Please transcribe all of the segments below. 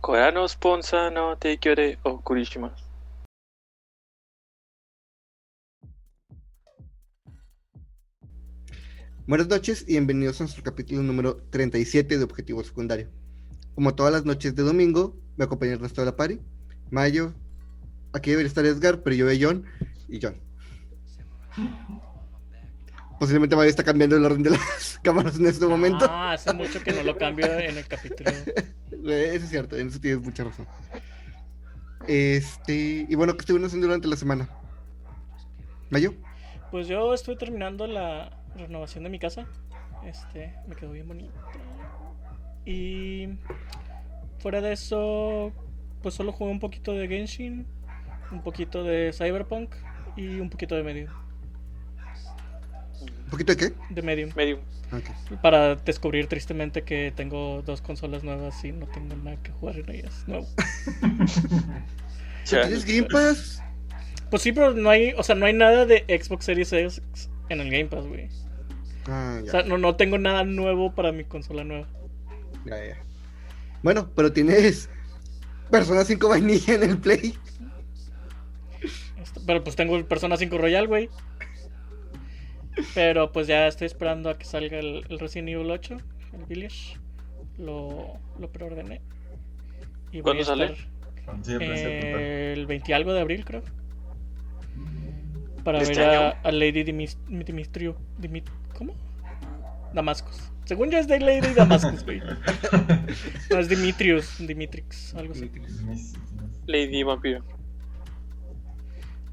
Korano Sponsa no Teikyore o Kurishimasu. Buenas noches y bienvenidos a nuestro capítulo número 37 de Objetivo Secundario. Como todas las noches de domingo, me acompaña el resto de la party. Mayo, aquí debería estar Edgar, pero yo veo John y John. Posiblemente Mayo está cambiando el orden de las cámaras en este momento. Ah, hace mucho que no lo cambio en el capítulo. Eso es cierto, en eso tienes mucha razón. Este, y bueno, ¿qué estuvieron haciendo durante la semana? ¿Mayo? Pues yo estuve terminando la renovación de mi casa. Este, me quedó bien bonito. Y fuera de eso, pues solo jugué un poquito de Genshin, un poquito de Cyberpunk y un poquito de Medium. ¿Un poquito de qué? De Medium. Medium. Para descubrir tristemente que tengo dos consolas nuevas y no tengo nada que jugar en ellas. Nuevo. Ya. ¿Tienes Game Pass? Pues sí, pero no hay, o sea, no hay nada de Xbox Series X en el Game Pass, güey. Ah, O sea, no, no tengo nada nuevo para mi consola nueva. ya, ya. Bueno, pero tienes Persona 5 vainilla en el Play. Pero pues tengo el Persona 5 Royal, güey. Pero pues ya estoy esperando a que salga el, el Resident Evil 8, el Village. Lo, lo preordené. Y voy ¿Cuándo a sale? estar, eh, el 20 y algo de abril, creo. Para ¿De ver este a, Lady Dimis- Dimitrio. Dimit- ¿Cómo? Damascus. Según yo es de Lady Damascus, güey. No, es Dimitrius, Dimitrix, algo así. Lady Vampiro.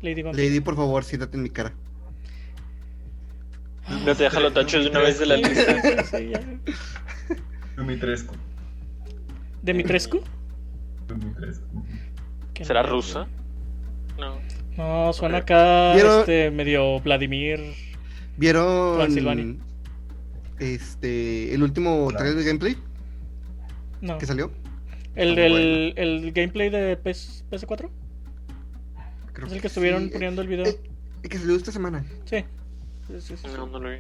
Lady Vampire. Lady, por favor, siéntate en mi cara. No te deja los tachos de una vez de la lista. sí. Dumitrescu. ¿Dimitrescu? Dumitrescu. Que ¿Será rusa? No. No, suena acá ¿Vieron? este, medio Vladimir. ¿Vieron Transilvania. este el último Claro. trailer de gameplay No. que salió? ¿El, Está del, el gameplay de PS, PS4? Creo ¿Es el que estuvieron sí. poniendo el video? Eh, eh, que salió esta semana. Sí. Sí, sí, sí. No, no lo vi.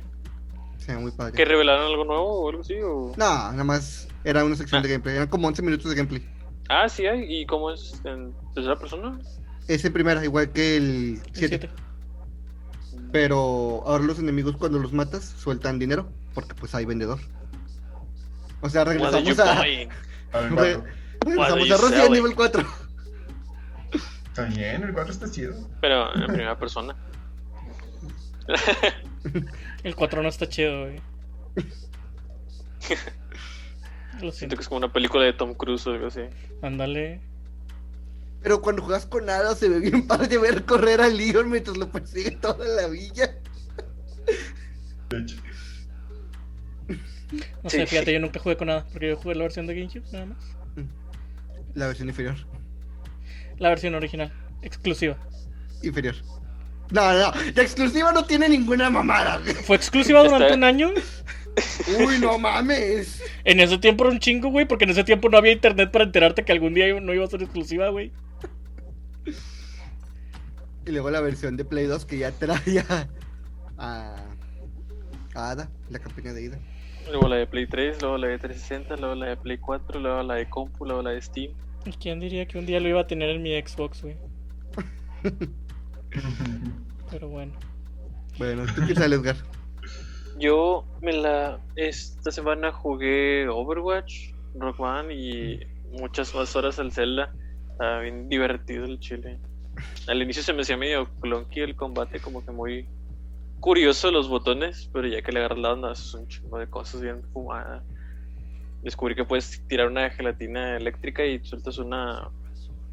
Se ve muy padre. ¿Que revelaron algo nuevo o algo así? O... No, nada más era una sección Ah. de gameplay. Eran como 11 minutos de gameplay. Ah, sí hay. ¿Y cómo es en tercera persona? Es en primera, igual que el El 7. siete. Pero ahora los enemigos cuando los matas sueltan dinero porque pues hay vendedor. O sea, regresamos a? A ver, Re- cuatro. regresamos a selling? nivel 4. Está bien, el 4 está chido. Pero en primera persona. El 4 no está chido, güey. Lo Siento siento. que es como una película de Tom Cruise o algo así. Ándale. Pero cuando juegas con nada se ve bien padre ver correr a Leon mientras lo persigue toda la villa. De hecho. No Sí. sé, fíjate, yo nunca jugué con nada. Porque yo jugué la versión de GameCube, nada más. La versión inferior. La versión original, exclusiva. Inferior. No, no, la exclusiva no tiene ninguna mamada. güey. ¿Fue exclusiva durante un año? Uy, no mames. En ese tiempo era un chingo, güey, porque en ese tiempo no había internet para enterarte que algún día no iba a ser exclusiva, güey. Y luego la versión de Play 2 que ya traía a, a Ada, la campaña de Ida. Luego la de Play 3, luego la de 360, luego la de Play 4, luego la de Compu, luego la de Steam. ¿Y ¿Quién diría que un día lo iba a tener en mi Xbox, güey? Pero bueno. Bueno, ¿tú qué tal, Edgar? Yo me la. Esta semana jugué Overwatch, Rockman y muchas más horas al Zelda. Estaba bien divertido el chile. Al inicio se me hacía medio clunky el combate, como que muy curioso los botones, pero ya que le agarras la onda, es un chingo de cosas bien fumadas. Descubrí que puedes tirar una gelatina eléctrica y sueltas una.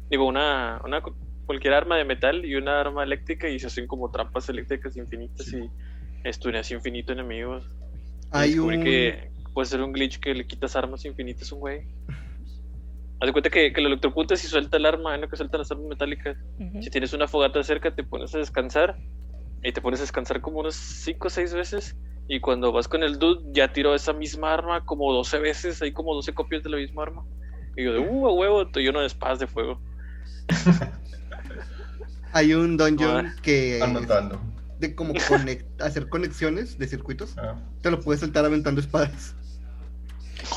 Digo, una, una cualquier arma de metal y una arma eléctrica y se hacen como trampas eléctricas infinitas y estuneas infinito enemigos. Hay un... que puede ser un glitch que le quitas armas infinitas a un güey. Haz de cuenta que, que lo electrocutas y suelta el arma, en lo que sueltan las armas metálicas. Ujú. Si tienes una fogata cerca, te pones a descansar. Y te pones a descansar como unos 5 o 6 veces. Y cuando vas con el dude, ya tiró esa misma arma como 12 veces. Hay como 12 copias de la misma arma. Y yo de, uh, a huevo, te lleno de espadas de fuego. Hay un dungeon Ah. que Anotando. de como conect- hacer conexiones de circuitos. Ah, Te lo puedes saltar aventando espadas.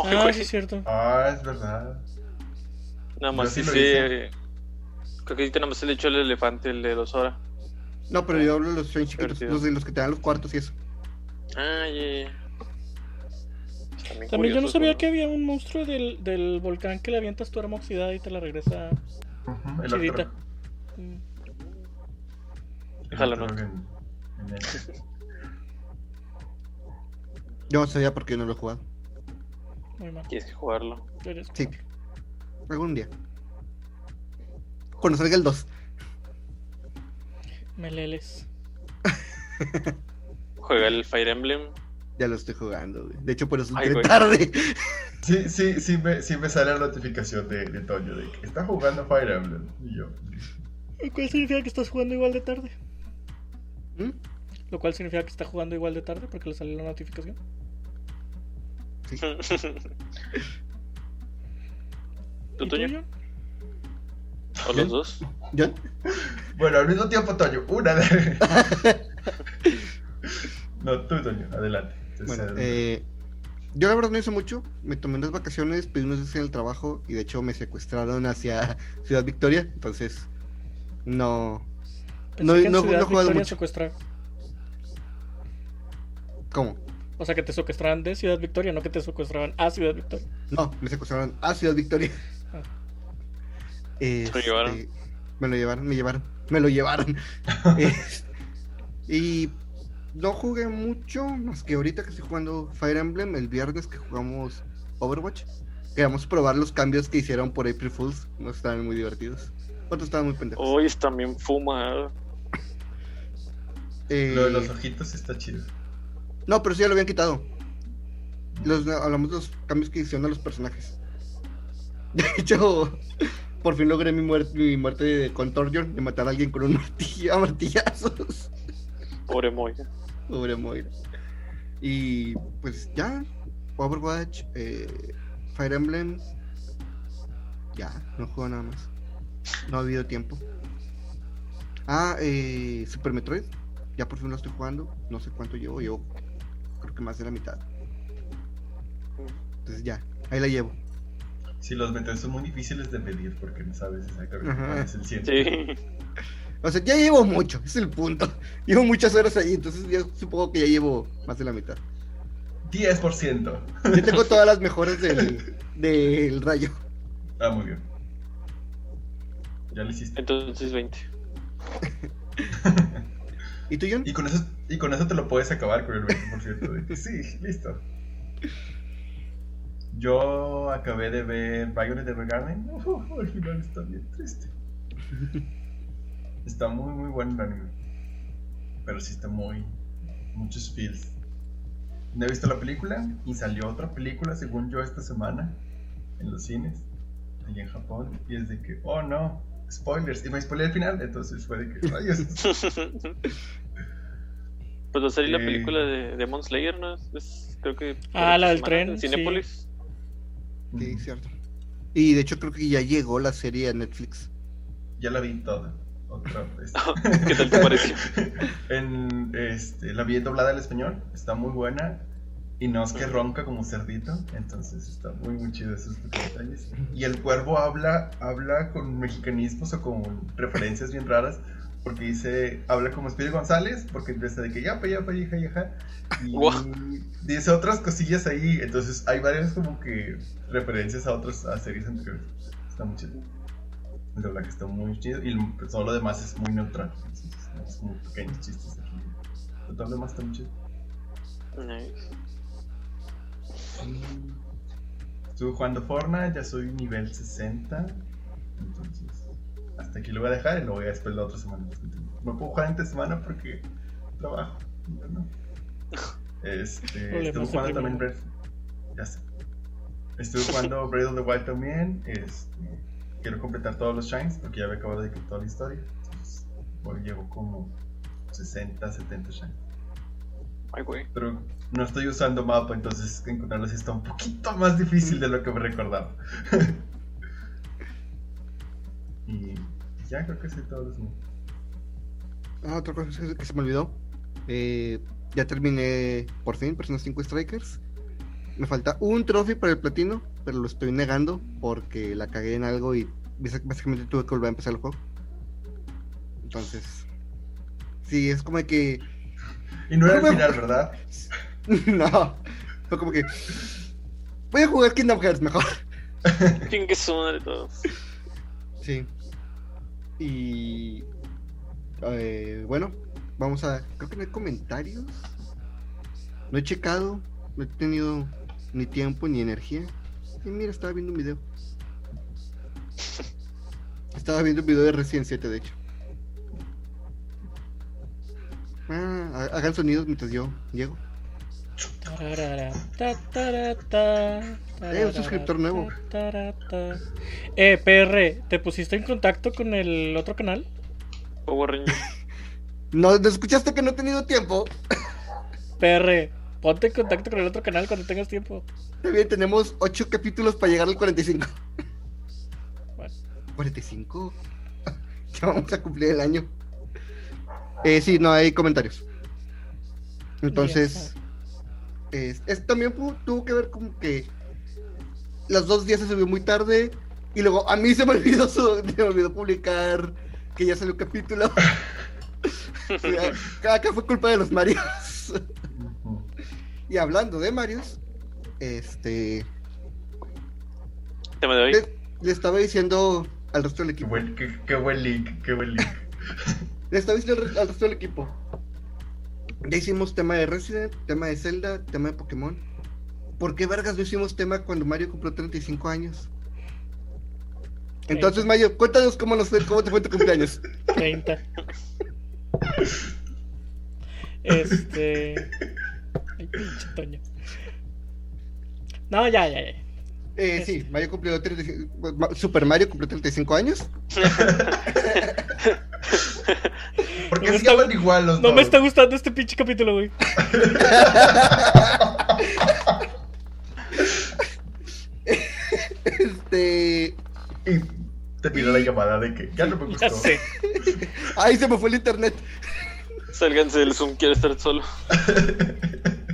Ah, sí, es cierto. Ah, es verdad. Nada más sí sí, eh, Creo que ahorita nada más se le echó el elefante, el de dos horas. No, pero yo hablo de los Shrines chiquitos, los de los que te dan los cuartos y eso. Ah, ya, ya. También, También yo no sabía ¿no? que había un monstruo del, del volcán que le avientas tu arma oxidada y te la regresa. El Chidita. Mm. Otro ¿no? en- en el- Yo no sabía por qué no lo he jugado. Muy mal. Tienes que jugarlo. Sí. Algún día. Cuando salga el 2. Meleles. Juega el Fire Emblem. Ya lo estoy jugando, güey. De hecho, por eso Ay, tarde. Sí, sí, sí me, sí me sale la notificación de, de Toño de que está jugando Fire Emblem. Y yo, Lo cual significa que estás jugando igual de tarde. ¿Mm? Lo cual significa que está jugando igual de tarde porque le sale la notificación. ¿Tú, ¿Y Toño? ¿O los dos? ¿John? Bueno, al mismo tiempo, Toño, una de. no, tú, Toño, adelante. Entonces, Bueno, eh, eh, yo la verdad no hice mucho. Me tomé unas vacaciones, pedí unos días en el trabajo y de hecho me secuestraron hacia Ciudad Victoria. Entonces, no. No- que en no- Ciudad no he jugado Victoria mucho. secuestrar. ¿Cómo? O sea, que te secuestraban de Ciudad Victoria, no que te secuestraban a Ciudad Victoria. No, me secuestraron a Ciudad Victoria. Ah. Este, llevaron? Me lo llevaron, me llevaron, me lo llevaron. Eh, y no jugué mucho, más que ahorita que estoy jugando Fire Emblem, el viernes que jugamos Overwatch. Queríamos probar los cambios que hicieron por April Fools. No estaban muy divertidos. Otros estaban muy pendejos. Hoy también fuma. Eh, lo de los ojitos está chido. No, pero sí ya lo habían quitado. Los, hablamos de los cambios que hicieron a los personajes. De hecho, por fin logré mi muerte, mi muerte de Contortion, de matar a alguien con un martillo a martillazos. Pobre Moya. Pobre Moira. Y pues ya, Overwatch, eh, Fire Emblem. Ya, no juego nada más. No ha habido tiempo. Ah, eh, Super Metroid. Ya por fin lo estoy jugando. No sé cuánto llevo. Llevo creo que más de la mitad. Entonces ya, ahí la llevo. Sí, los metes son muy difíciles de medir porque no sabes exactamente cuál es el 100. Sí. O sea, ya llevo mucho, es el punto. Llevo muchas horas ahí, entonces yo supongo que ya llevo más de la mitad. 10%. Yo tengo todas las mejoras del, del rayo. Ah, muy bien. Ya lo hiciste. Entonces 20. ¿Y tú, John? Y con eso, y con eso te lo puedes acabar con el 20%. De que sí, listo. Yo acabé de ver Violet Evergarden. Uh, al final está bien triste. Está muy, muy bueno el anime. Pero sí está muy. Muchos feels. No he visto la película y salió otra película, según yo, esta semana en los cines, allá en Japón. Y es de que, oh no, spoilers. Y me spoilé el final, entonces fue de que, rayos. Pues va a salir la película de Demon Slayer, ¿no? Es, creo que. Ah, la del tren, en sí. Cinépolis. Sí, cierto. Y de hecho creo que ya llegó la serie a Netflix. Ya la vi toda. Otra vez. ¿Qué tal te pareció? en, este, la vi doblada al español. Está muy buena. Y no es que ronca como cerdito. Entonces está muy, muy chido esos detalles. Y el cuervo habla, habla con mexicanismos o con referencias bien raras. Porque dice, habla como Speedy González. Porque empieza de que ya, pa, ya, pa, hija, hija. Y dice otras cosillas ahí. Entonces hay varias como que referencias a otras a series anteriores. Está muy chido. El doblaje está muy chido y el- todo lo demás es muy neutral. Entonces, es como pequeños chistes aquí. Pero todo lo demás está muy chido. Nice. Estuve jugando Fortnite, ya soy nivel 60. Entonces, hasta aquí lo voy a dejar y lo voy a después la otra semana. No puedo jugar entre semana porque trabajo. no. Este, estuve jugando también. Breath. Ya sé. Estuve jugando Breath of the Wild también. Este, quiero completar todos los shines porque ya había acabado de toda la historia. Entonces, hoy llevo como 60, 70 shines. Ay, güey. Pero no estoy usando mapa, entonces encontrarlos está un poquito más difícil de lo que me recordaba. y ya creo que sí, todos los Ah, otra cosa que, que se me olvidó. Eh, ya terminé por fin Persona 5 Strikers. Me falta un trofeo para el platino, pero lo estoy negando porque la cagué en algo y básicamente tuve que volver a empezar el juego. Entonces, sí, es como que. Y no era el final, ¿verdad? no, fue como que. Voy a jugar Kingdom Hearts mejor. Chingue su madre todo. Sí. Y. eh, bueno, vamos a. Creo que no hay comentarios. No he checado. No he tenido ni tiempo ni energía. Y mira, estaba viendo un video. Estaba viendo un video de Resident 7, de hecho. Ah, ha- hagan sonidos mientras yo llego. Eh, un suscriptor nuevo. Eh, PR, ¿te pusiste en contacto con el otro canal? Power ¿no escuchaste que no he tenido tiempo. PR, ponte en contacto con el otro canal cuando tengas tiempo. También tenemos 8 capítulos para llegar al 45. Bueno, 45. ya vamos a cumplir el año. Eh, sí, no hay comentarios. Entonces, es, es- también tuvo que ver como que los dos días se subió muy tarde y luego a mí se me olvidó, su- se me olvidó publicar que ya salió un capítulo. Ya, Acá fue culpa de los Marios. Y hablando de Marios, este, Tema de hoy. le, le estaba diciendo al resto del Qué equipo. buen, qué, qué buen link, qué buen link. Diciendo al al resto del equipo. Ya hicimos tema de Resident, tema de Zelda, tema de Pokémon. ¿Por qué vergas no hicimos tema cuando Mario cumplió 35 años? Entonces, Mario, cuéntanos cómo, nos cómo te fue tu cumpleaños. 30. Este. Ay, pinche Toño. No, ya, ya, ya. Eh, sí, Mario cumplió 35, Ma- Super Mario cumplió 35 años. ¿Por qué No me se está- llaman igual los No dos? me está gustando este pinche capítulo, güey. Este. Y te pido la llamada de que ya no me gustó. Ya sé. Ay, se me fue el internet. Sálganse del Zoom, quiero estar solo.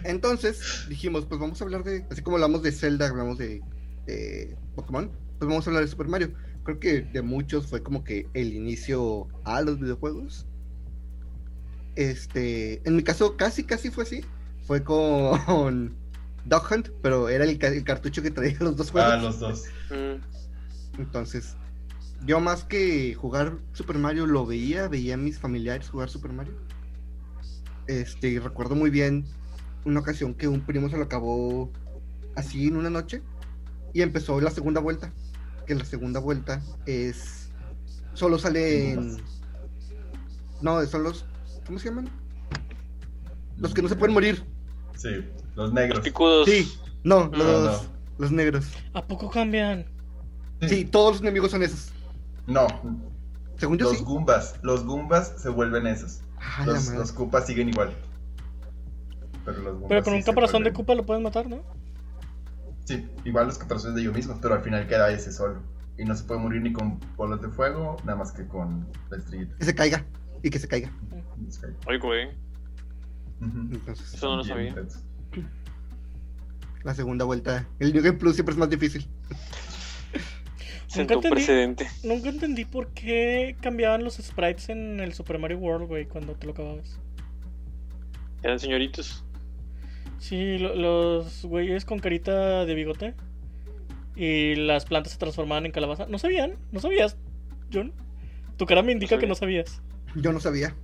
Entonces dijimos, pues vamos a hablar de, así como hablamos de Zelda, hablamos de, de Pokémon, pues vamos a hablar de Super Mario. Creo que de muchos fue como que el inicio a los videojuegos. Este, en mi caso casi, casi fue así. Fue con Dog Hunt, pero era el, ca- el cartucho que traía los dos juegos. Ah, los dos. Mm, Entonces, yo más que jugar Super Mario lo veía, veía a mis familiares jugar Super Mario. Este, y recuerdo muy bien una ocasión que un primo se lo acabó así en una noche y empezó la segunda vuelta. Que la segunda vuelta es. Solo sale en. No, son los. ¿Cómo se llaman? Los que no se pueden morir. Sí, los Los negros. picudos. Sí, no, No, los, no. los negros. ¿A poco cambian? Sí, todos los enemigos son esos. No, Según yo los sí. Goombas. Los Goombas se vuelven esos. Ah, Los, los Koopas siguen igual. Pero los Goombas Pero con sí un caparazón de Koopa lo pueden matar, ¿no? Sí, igual los caparazones de ellos mismos, pero al final queda ese solo. Y no se puede morir ni con bolas de fuego, nada más que con la estrellita. Que se caiga. Y que se caiga. Oye, güey. Entonces, Eso no lo Bien sabía. intenso. la segunda vuelta. El New Game Plus siempre es más difícil. Un entendí. precedente. Nunca entendí por qué cambiaban los sprites en el Super Mario World, güey, cuando te lo acababas. Eran señoritos. Sí, lo- los güeyes con carita de bigote y las plantas se transformaban en calabaza. ¿No sabían? ¿No sabías, John? Tu cara me indica que no sabías. Yo no sabía.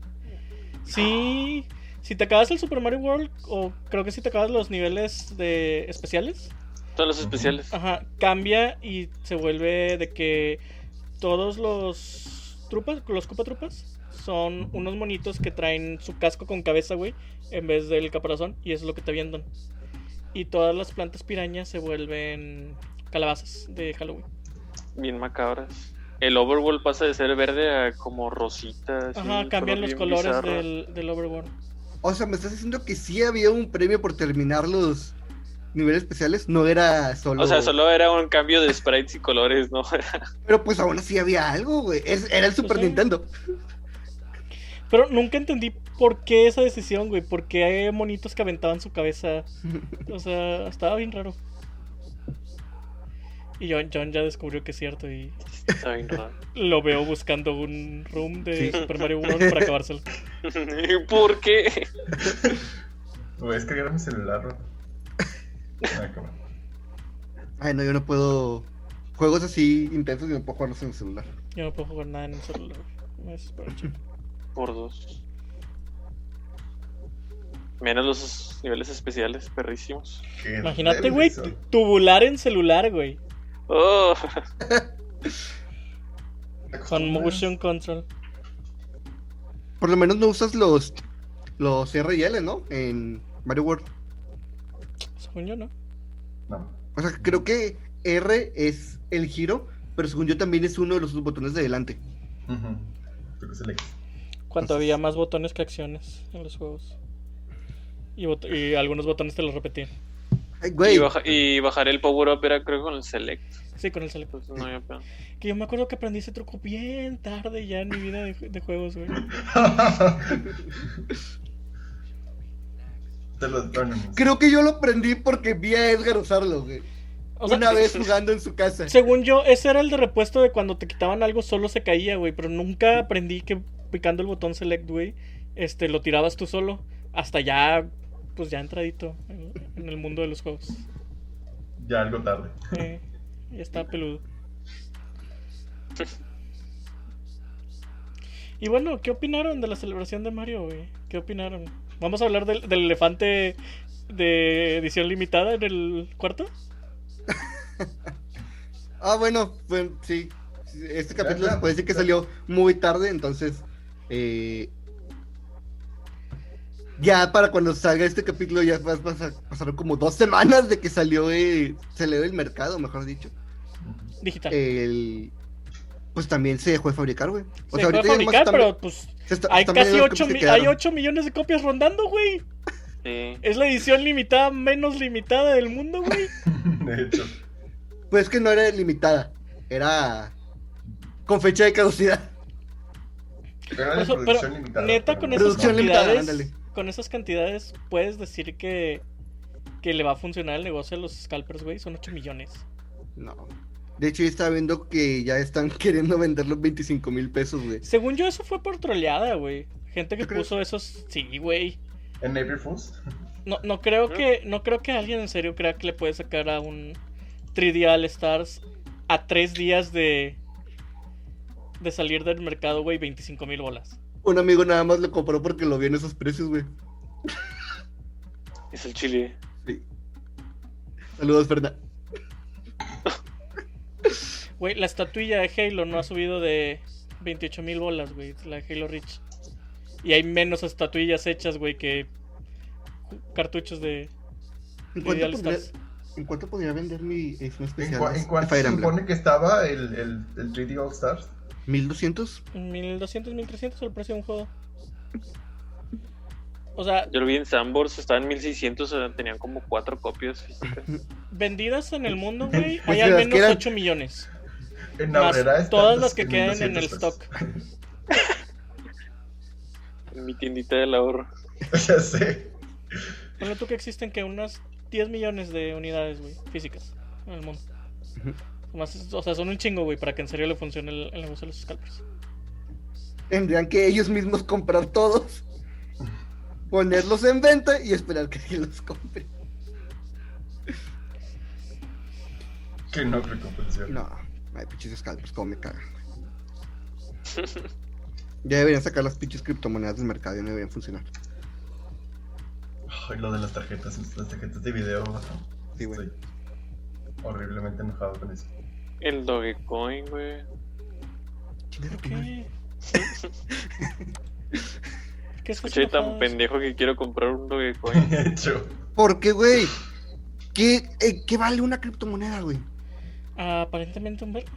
Sí, si te acabas el Super Mario World, o creo que si te acabas los niveles de especiales, Todos los especiales. ajá, cambia y se vuelve de que todos los trupas, los Koopa Trupas, son unos monitos que traen su casco con cabeza, güey, en vez del caparazón, y eso es lo que te avientan. Y todas las plantas pirañas se vuelven calabazas de Halloween. Bien macabras. El overworld pasa de ser verde a como rosita. Ajá, cambian color los colores del, del overworld. O sea, me estás diciendo que sí había un premio por terminar los niveles especiales. No era solo. O sea, solo era un cambio de sprites y colores, ¿no? Pero pues aún así había algo, güey. Era el Super sé. Nintendo. Pero nunca entendí por qué esa decisión, güey. ¿Por qué hay monitos que aventaban su cabeza? O sea, estaba bien raro. Y John, John ya descubrió que es cierto y Está bien raro. lo veo buscando un room de Sí. Super Mario Bros. para acabárselo. ¿Por qué? Voy a descargar mi celular, bro. Ah, cabrón. Ay, no, yo no puedo. Juegos así intensos y no puedo jugarlos en el celular. Yo no puedo jugar nada en el celular. güey. Me desespero, chico. Por dos. Menos los niveles especiales, perrísimos. Qué Imagínate, güey, tubular en celular, güey. Oh, Con motion control. Por lo menos no usas los. Los R y L, ¿no? En Mario World. Según yo, ¿no? No. O sea, creo que R es el giro, pero según yo también es uno de los botones de delante. Creo que es el X. Cuando había más botones que acciones en los juegos. Y, bot- y algunos botones te los repetían. Ay, güey. y, baja- y bajar el power up era creo con el select. Sí, con el select. Pues no había pedo. Que yo me acuerdo que aprendí ese truco bien tarde ya en mi vida de, de juegos, güey. Te lo bueno, Creo que yo lo aprendí porque vi a Edgar usarlo, güey. O sea, Una vez jugando en su casa. Según yo, ese era el de repuesto de cuando te quitaban algo solo se caía, güey. Pero nunca aprendí que picando el botón select, güey, este, lo tirabas tú solo. Hasta ya, pues ya entradito en, en el mundo de los juegos. Ya algo tarde. Eh, ya está peludo. Y bueno, ¿qué opinaron de la celebración de Mario, güey? ¿Qué opinaron? ¿Vamos a hablar del, del elefante de edición limitada en el cuarto? Ah, bueno, pues sí. Este capítulo ya, se puede decir que ya. salió muy tarde, entonces. eh, ya para cuando salga este capítulo ya vas, vas a pasar como dos semanas de que salió eh, salió del mercado, mejor dicho. Digital. El, pues también se dejó de fabricar, güey. O Se sea, dejó de ahorita fabricar, pero pues está- hay casi vendiendo las 8, copias que hay quedaron. 8 millones de copias rondando, güey. Sí. Es la edición limitada menos limitada del mundo, güey. De hecho. Pues que no era limitada, era con fecha de caducidad. Era Por de eso, producción pero limitada, neta, pero con no- esas Producción limitada, cantidades, con esas cantidades puedes decir que, que le va a funcionar el negocio a los scalpers, güey. Son 8 millones. No. De hecho, yo estaba viendo que ya están queriendo vender los 25 mil pesos, güey. Según yo, eso fue por troleada, güey. Gente que puso esos. Sí, güey. ¿En April Fools? No, no creo que. No creo que alguien en serio crea que le puede sacar a un 3D All Stars a tres días de. de salir del mercado, güey, 25 mil bolas. Un amigo nada más lo compró porque lo vio en esos precios, güey. Es el chile. Sí. Saludos, Ferna. Güey, la estatuilla de Halo no ha subido de 28 mil bolas, güey. La de Halo Reach. Y hay menos estatuillas hechas, güey, que cartuchos de. ¿En cuánto, podría, Stars. ¿En cuánto podría vender mi edición ¿En, cua- cuánto se supone que estaba el, el, el 3D All Stars? ¿1200? 1200, 1300 el precio de un juego. O sea, Yo lo vi en Sandbox, estaba en 1600, o sea, tenían como cuatro copias físicas. vendidas en el mundo, güey, Pues hay al las que menos eran- 8 millones. En Más Aurrera están todas las que quedan en 1200 el stock. En mi tiendita del ahorro. ya sé. Ponle tú que existen que unas 10 millones de unidades, güey, físicas en el mundo. Más- o sea, son un chingo, güey, para que en serio le funcione el, el negocio de los scalpers. Tendrían que ellos mismos comprar todos, ponerlos en venta y esperar que alguien los compre. Que no creo que funcione. No, ay, pinches scalpers, como me cagan. Ya deberían sacar las pinches criptomonedas del mercado y no deberían funcionar. Ay, lo de las tarjetas, las tarjetas de video. Sí, güey. Estoy horriblemente enojado con eso. El Dogecoin, güey. Chinga tu ¿Por madre. qué? ¿Por qué Escuché tan pendejo que quiero comprar un Dogecoin. De hecho, ¿Por qué, güey? ¿Qué, eh, ¿Qué vale una criptomoneda, güey? Aparentemente un verbo.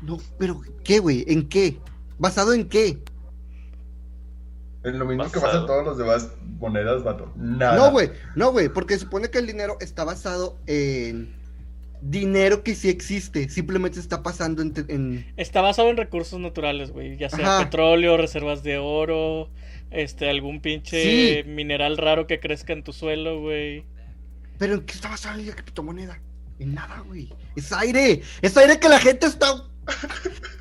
No, pero ¿qué, güey? ¿En qué? ¿Basado en qué? es lo mismo que Basado. pasa todos los demás monedas, vato. Nada. No, güey, no, güey, porque se supone que el dinero está basado en dinero que sí existe, simplemente está pasando en... en- Está basado en recursos naturales, güey. Ya sea Ajá. petróleo, reservas de oro, este, algún pinche Sí. mineral raro que crezca en tu suelo, güey. Pero ¿en qué está basada la criptomoneda? En nada, güey. Es aire. Es aire que la gente está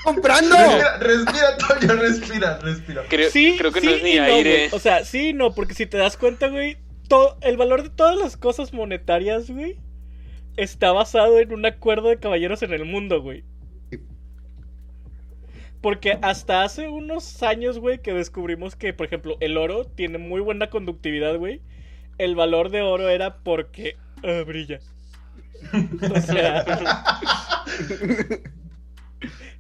comprando. Respira, respira, Toño, respira, respira. Creo, sí, creo que sí no es ni no, aire. O sea, sí y no, porque si te das cuenta, güey, todo, el valor de todas las cosas monetarias, güey, está basado en un acuerdo de caballeros en el mundo, güey. Porque hasta hace unos años, güey, que descubrimos que, por ejemplo, el oro tiene muy buena conductividad, güey. El valor de oro era porque ah, brilla. O sea,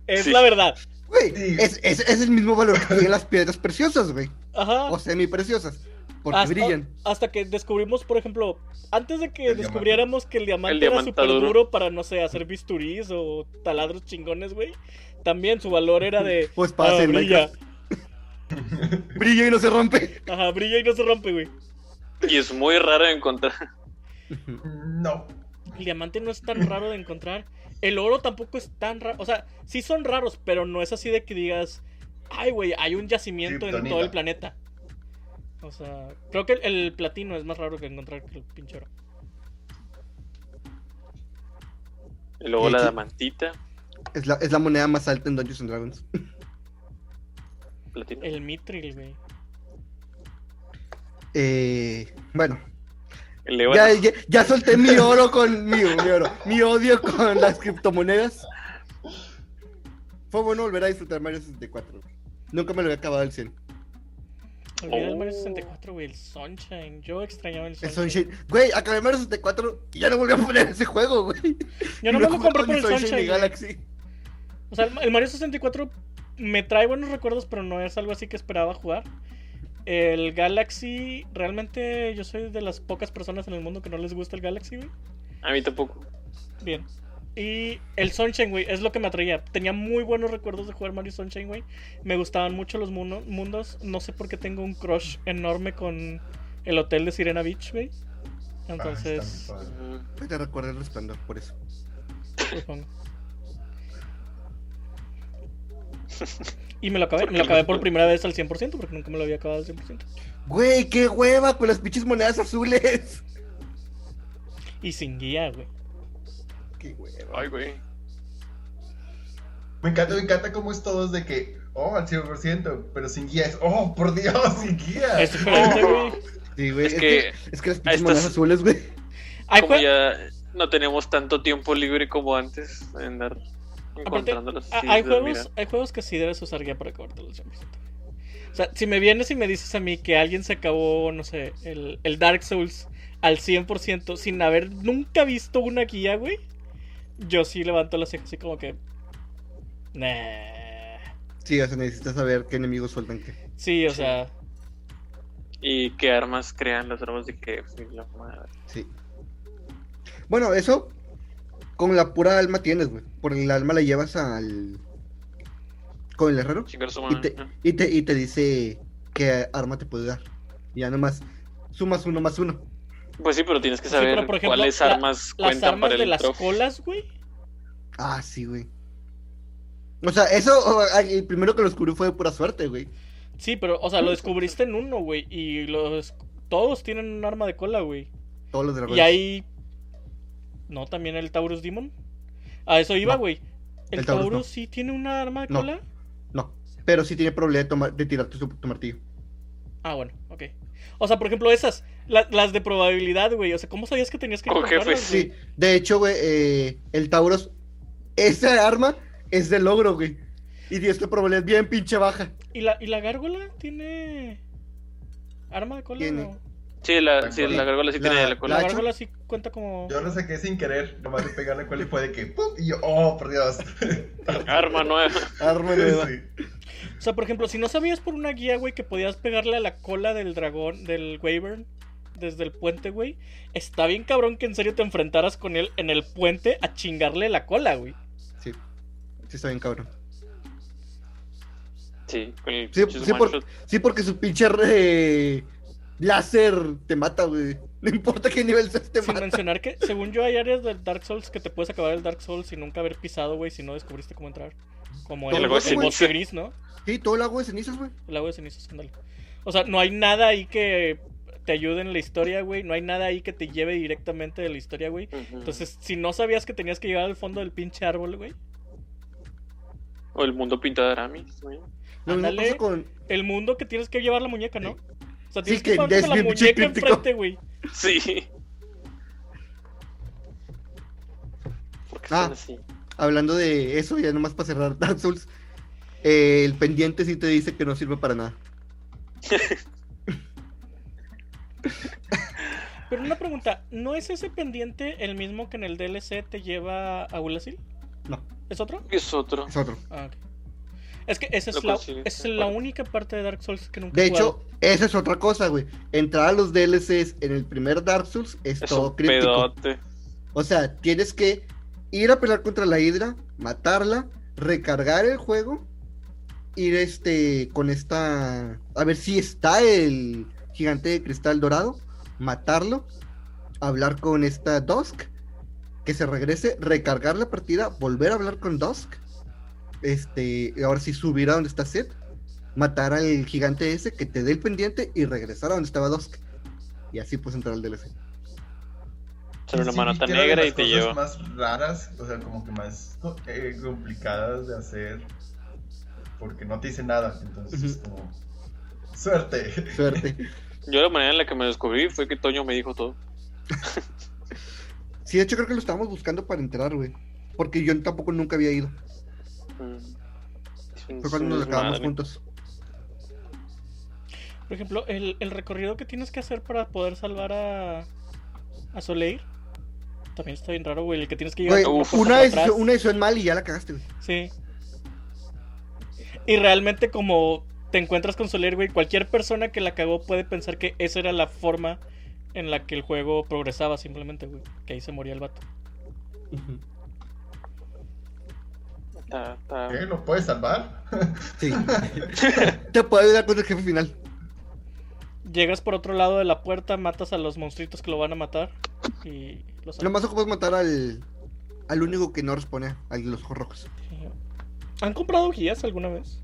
es Sí. la verdad. Güey, es, es, es el mismo valor que tienen las piedras preciosas, güey. Ajá. O semi-preciosas. Porque hasta, brillan. hasta que descubrimos, por ejemplo, antes de que El descubriéramos que el diamante El era súper duro. para, no sé, hacer bisturís o taladros chingones, güey. También su valor era de. O espadas ah, brilla. Brilla y no se rompe. Ajá, brilla y no se rompe, güey. Y es muy raro encontrar. No. El diamante no es tan raro de encontrar. El oro tampoco es tan raro. O sea, sí son raros, pero no es así de que digas, ay, güey, hay un yacimiento en todo el planeta. O sea, creo que el, el platino es más raro que encontrar que el pinche oro. Y luego Y la aquí- diamantita, Es la, es la moneda más alta en Dungeons and Dragons. platino. El mitril, güey. Eh, bueno, león. ya, ya, ya solté mi oro con mi, mi oro, mi odio con las criptomonedas. Fue bueno volver a disfrutar Mario 64. Nunca me lo había acabado al 100. Olvidé el Oh. Mario 64, güey, el Sunshine. Yo extrañaba el El Sunshine. Sunshine. Güey, acabé Mario 64 y ya no volví a poner ese juego, güey. Yo no me lo compré con por el Sunshine. y güey. Galaxy. O sea, el Mario 64 me trae buenos recuerdos, pero no es algo así que esperaba jugar. El Galaxy, realmente yo soy de las pocas personas en el mundo que no les gusta el Galaxy, güey. A mí tampoco. Bien. Y el Sunshine, güey, es lo que me atraía. Tenía muy buenos recuerdos de jugar Mario Sunshine, güey. Me gustaban mucho los mundo- mundos. No sé por qué tengo un crush enorme con el hotel de Sirena Beach, güey. Ah, Entonces, está Te recuerdo el resplandor, por eso. supongo. Y me lo acabé. Me lo acabé por primera vez al 100% porque nunca me lo había acabado al 100%. Güey, qué hueva con las pinches monedas azules. Y sin guía, güey. Qué hueva. Ay, güey. Me encanta, me encanta cómo es todos de que, oh, al 100%, pero sin guía es, oh, por Dios, sin guía. Es diferente, güey. Sí, güey. Es Es, que que, es que las pinches estas- monedas azules, güey. Como ya no tenemos tanto tiempo libre como antes en andar Aparte, hay, juegos, mira. hay juegos que sí debes usar guía para acabarte al 100%. O sea, si me vienes y me dices a mí que alguien se acabó, no sé, el, el Dark Souls al 100% sin haber nunca visto una guía, güey, yo sí levanto las cejas así como que... Nah. Sí, o sea, necesitas saber qué enemigos sueltan qué. Sí, o Sí. sea, Y qué armas crean las armas de que. la madre. Sí. Bueno, eso con la pura alma tienes, güey. Por el alma la llevas al. con el herrero. Y te, y te, y te dice qué arma te puede dar. Y ya nomás sumas uno más uno. Pues sí, pero tienes que Sí, saber pero, por ejemplo, cuáles la- armas las cuentan armas para de el las colas, güey. Ah, sí, güey. O sea, eso, el primero que lo descubrí fue de pura suerte, güey. Sí, pero, o sea, lo descubriste en uno, güey. Y los todos tienen un arma de cola, güey. Todos los dragones. Y ahí. No, también el Taurus Demon. A eso iba, No, güey. El, el Taurus, Taurus no. sí tiene una arma de No. cola. No, pero sí tiene problema de, tomar- de tirarte tu, tu martillo. Ah, bueno, ok. O sea, por ejemplo, esas, la- las de probabilidad, güey. O sea, ¿cómo sabías que tenías que güey? Sí, de hecho, güey, eh, el Tauros, esa arma es de logro, güey. Y tienes que probabilidad bien pinche baja. ¿Y la, ¿Y la gárgola tiene arma de cola? Tiene. o- Sí, la, La sí, cola. la gárgola sí La- tiene la La, cola. hacha? gárgola sí cuenta como. Yo lo saqué sin querer, nomás de pegarle cuál y fue de que, ¡pum! Y yo, oh, por Dios. Arma nueva. Arma nueva. Sí. O sea, por ejemplo, si no sabías por una guía, güey, que podías pegarle a la cola del dragón, del Wyvern, desde el puente, güey, está bien cabrón que en serio te enfrentaras con él en el puente a chingarle la cola, güey. Sí, sí está bien cabrón. Sí, con el Sí, pinche sí, por-. Sí, porque su pinche eh, láser te mata, güey. No importa qué nivel seas, te Sin mata. mencionar que, según yo, hay áreas del Dark Souls que te puedes acabar el Dark Souls sin nunca haber pisado, güey, si no descubriste cómo entrar. Como El el, el bosque ceniza. gris, ¿no? Sí, todo el agua de cenizas, güey. El lago de cenizas, ándale. O sea, no hay nada ahí que te ayude en la historia, güey. No hay nada ahí que te lleve directamente de la historia, güey. Entonces, si no sabías que tenías que llegar al fondo del pinche árbol, güey. O el mundo pintado de Aramis, güey. Lo mismo Ándale. pasa con. El mundo que tienes que llevar la muñeca, ¿no? O sea, Sí, tienes que que ponerte es con la muñeca enfrente, güey. Sí. ¿Por qué Ah. son así? Hablando de eso, ya nomás para cerrar Dark Souls. eh, el pendiente sí te dice que no sirve para nada. Pero una pregunta, ¿no es ese pendiente el mismo que en el DLC te lleva a Ulasil? No, ¿Es otro? Es otro. es otro. Ah, ok. Es que esa es, la, esa es la única parte de Dark Souls que nunca De he hecho, esa es otra cosa, güey. Entrar a los DLCs en el primer Dark Souls es, Es todo un críptico. pedote. O sea, tienes que ir a pelear contra la Hidra, matarla, recargar el juego, ir este con esta a ver si está el gigante de cristal dorado, matarlo, hablar con esta Dusk, que se regrese, recargar la partida, volver a hablar con Dusk, este, ahora sí subir a donde está Seth, matar al gigante ese que te dé el pendiente y regresar a donde estaba Dusk. Y así pues entrar al DLC. Ser una Sí, manota negra y las te cosas lleva. más raras, o sea, como que más eh, complicadas de hacer. Porque no te dice nada. Entonces es como. Suerte. Suerte. Yo la manera en la que me descubrí fue que Toño me dijo todo. Sí, de hecho creo que lo estábamos buscando para entrar, güey. Porque yo tampoco nunca había ido. Fue cuando nos acabamos juntos. Por ejemplo, el, el recorrido que tienes que hacer para poder salvar a, a Soleil también está bien raro, güey. El que tienes que llegar Güey, una, decisión, una decisión mal y ya la cagaste, güey. Sí. Y realmente como te encuentras con Soler, güey, cualquier persona que la cagó puede pensar que esa era la forma en la que el juego progresaba simplemente, güey. Que ahí se moría el vato. Está- está- ¿Qué? ¿Lo puedes salvar? Sí. Te puede ayudar con el jefe final. Llegas por otro lado de la puerta, matas a los monstruitos que lo van a matar y los. Nomás ocupas matar al, al único que no responde, al de los ojos rojos. ¿Han comprado guías alguna vez?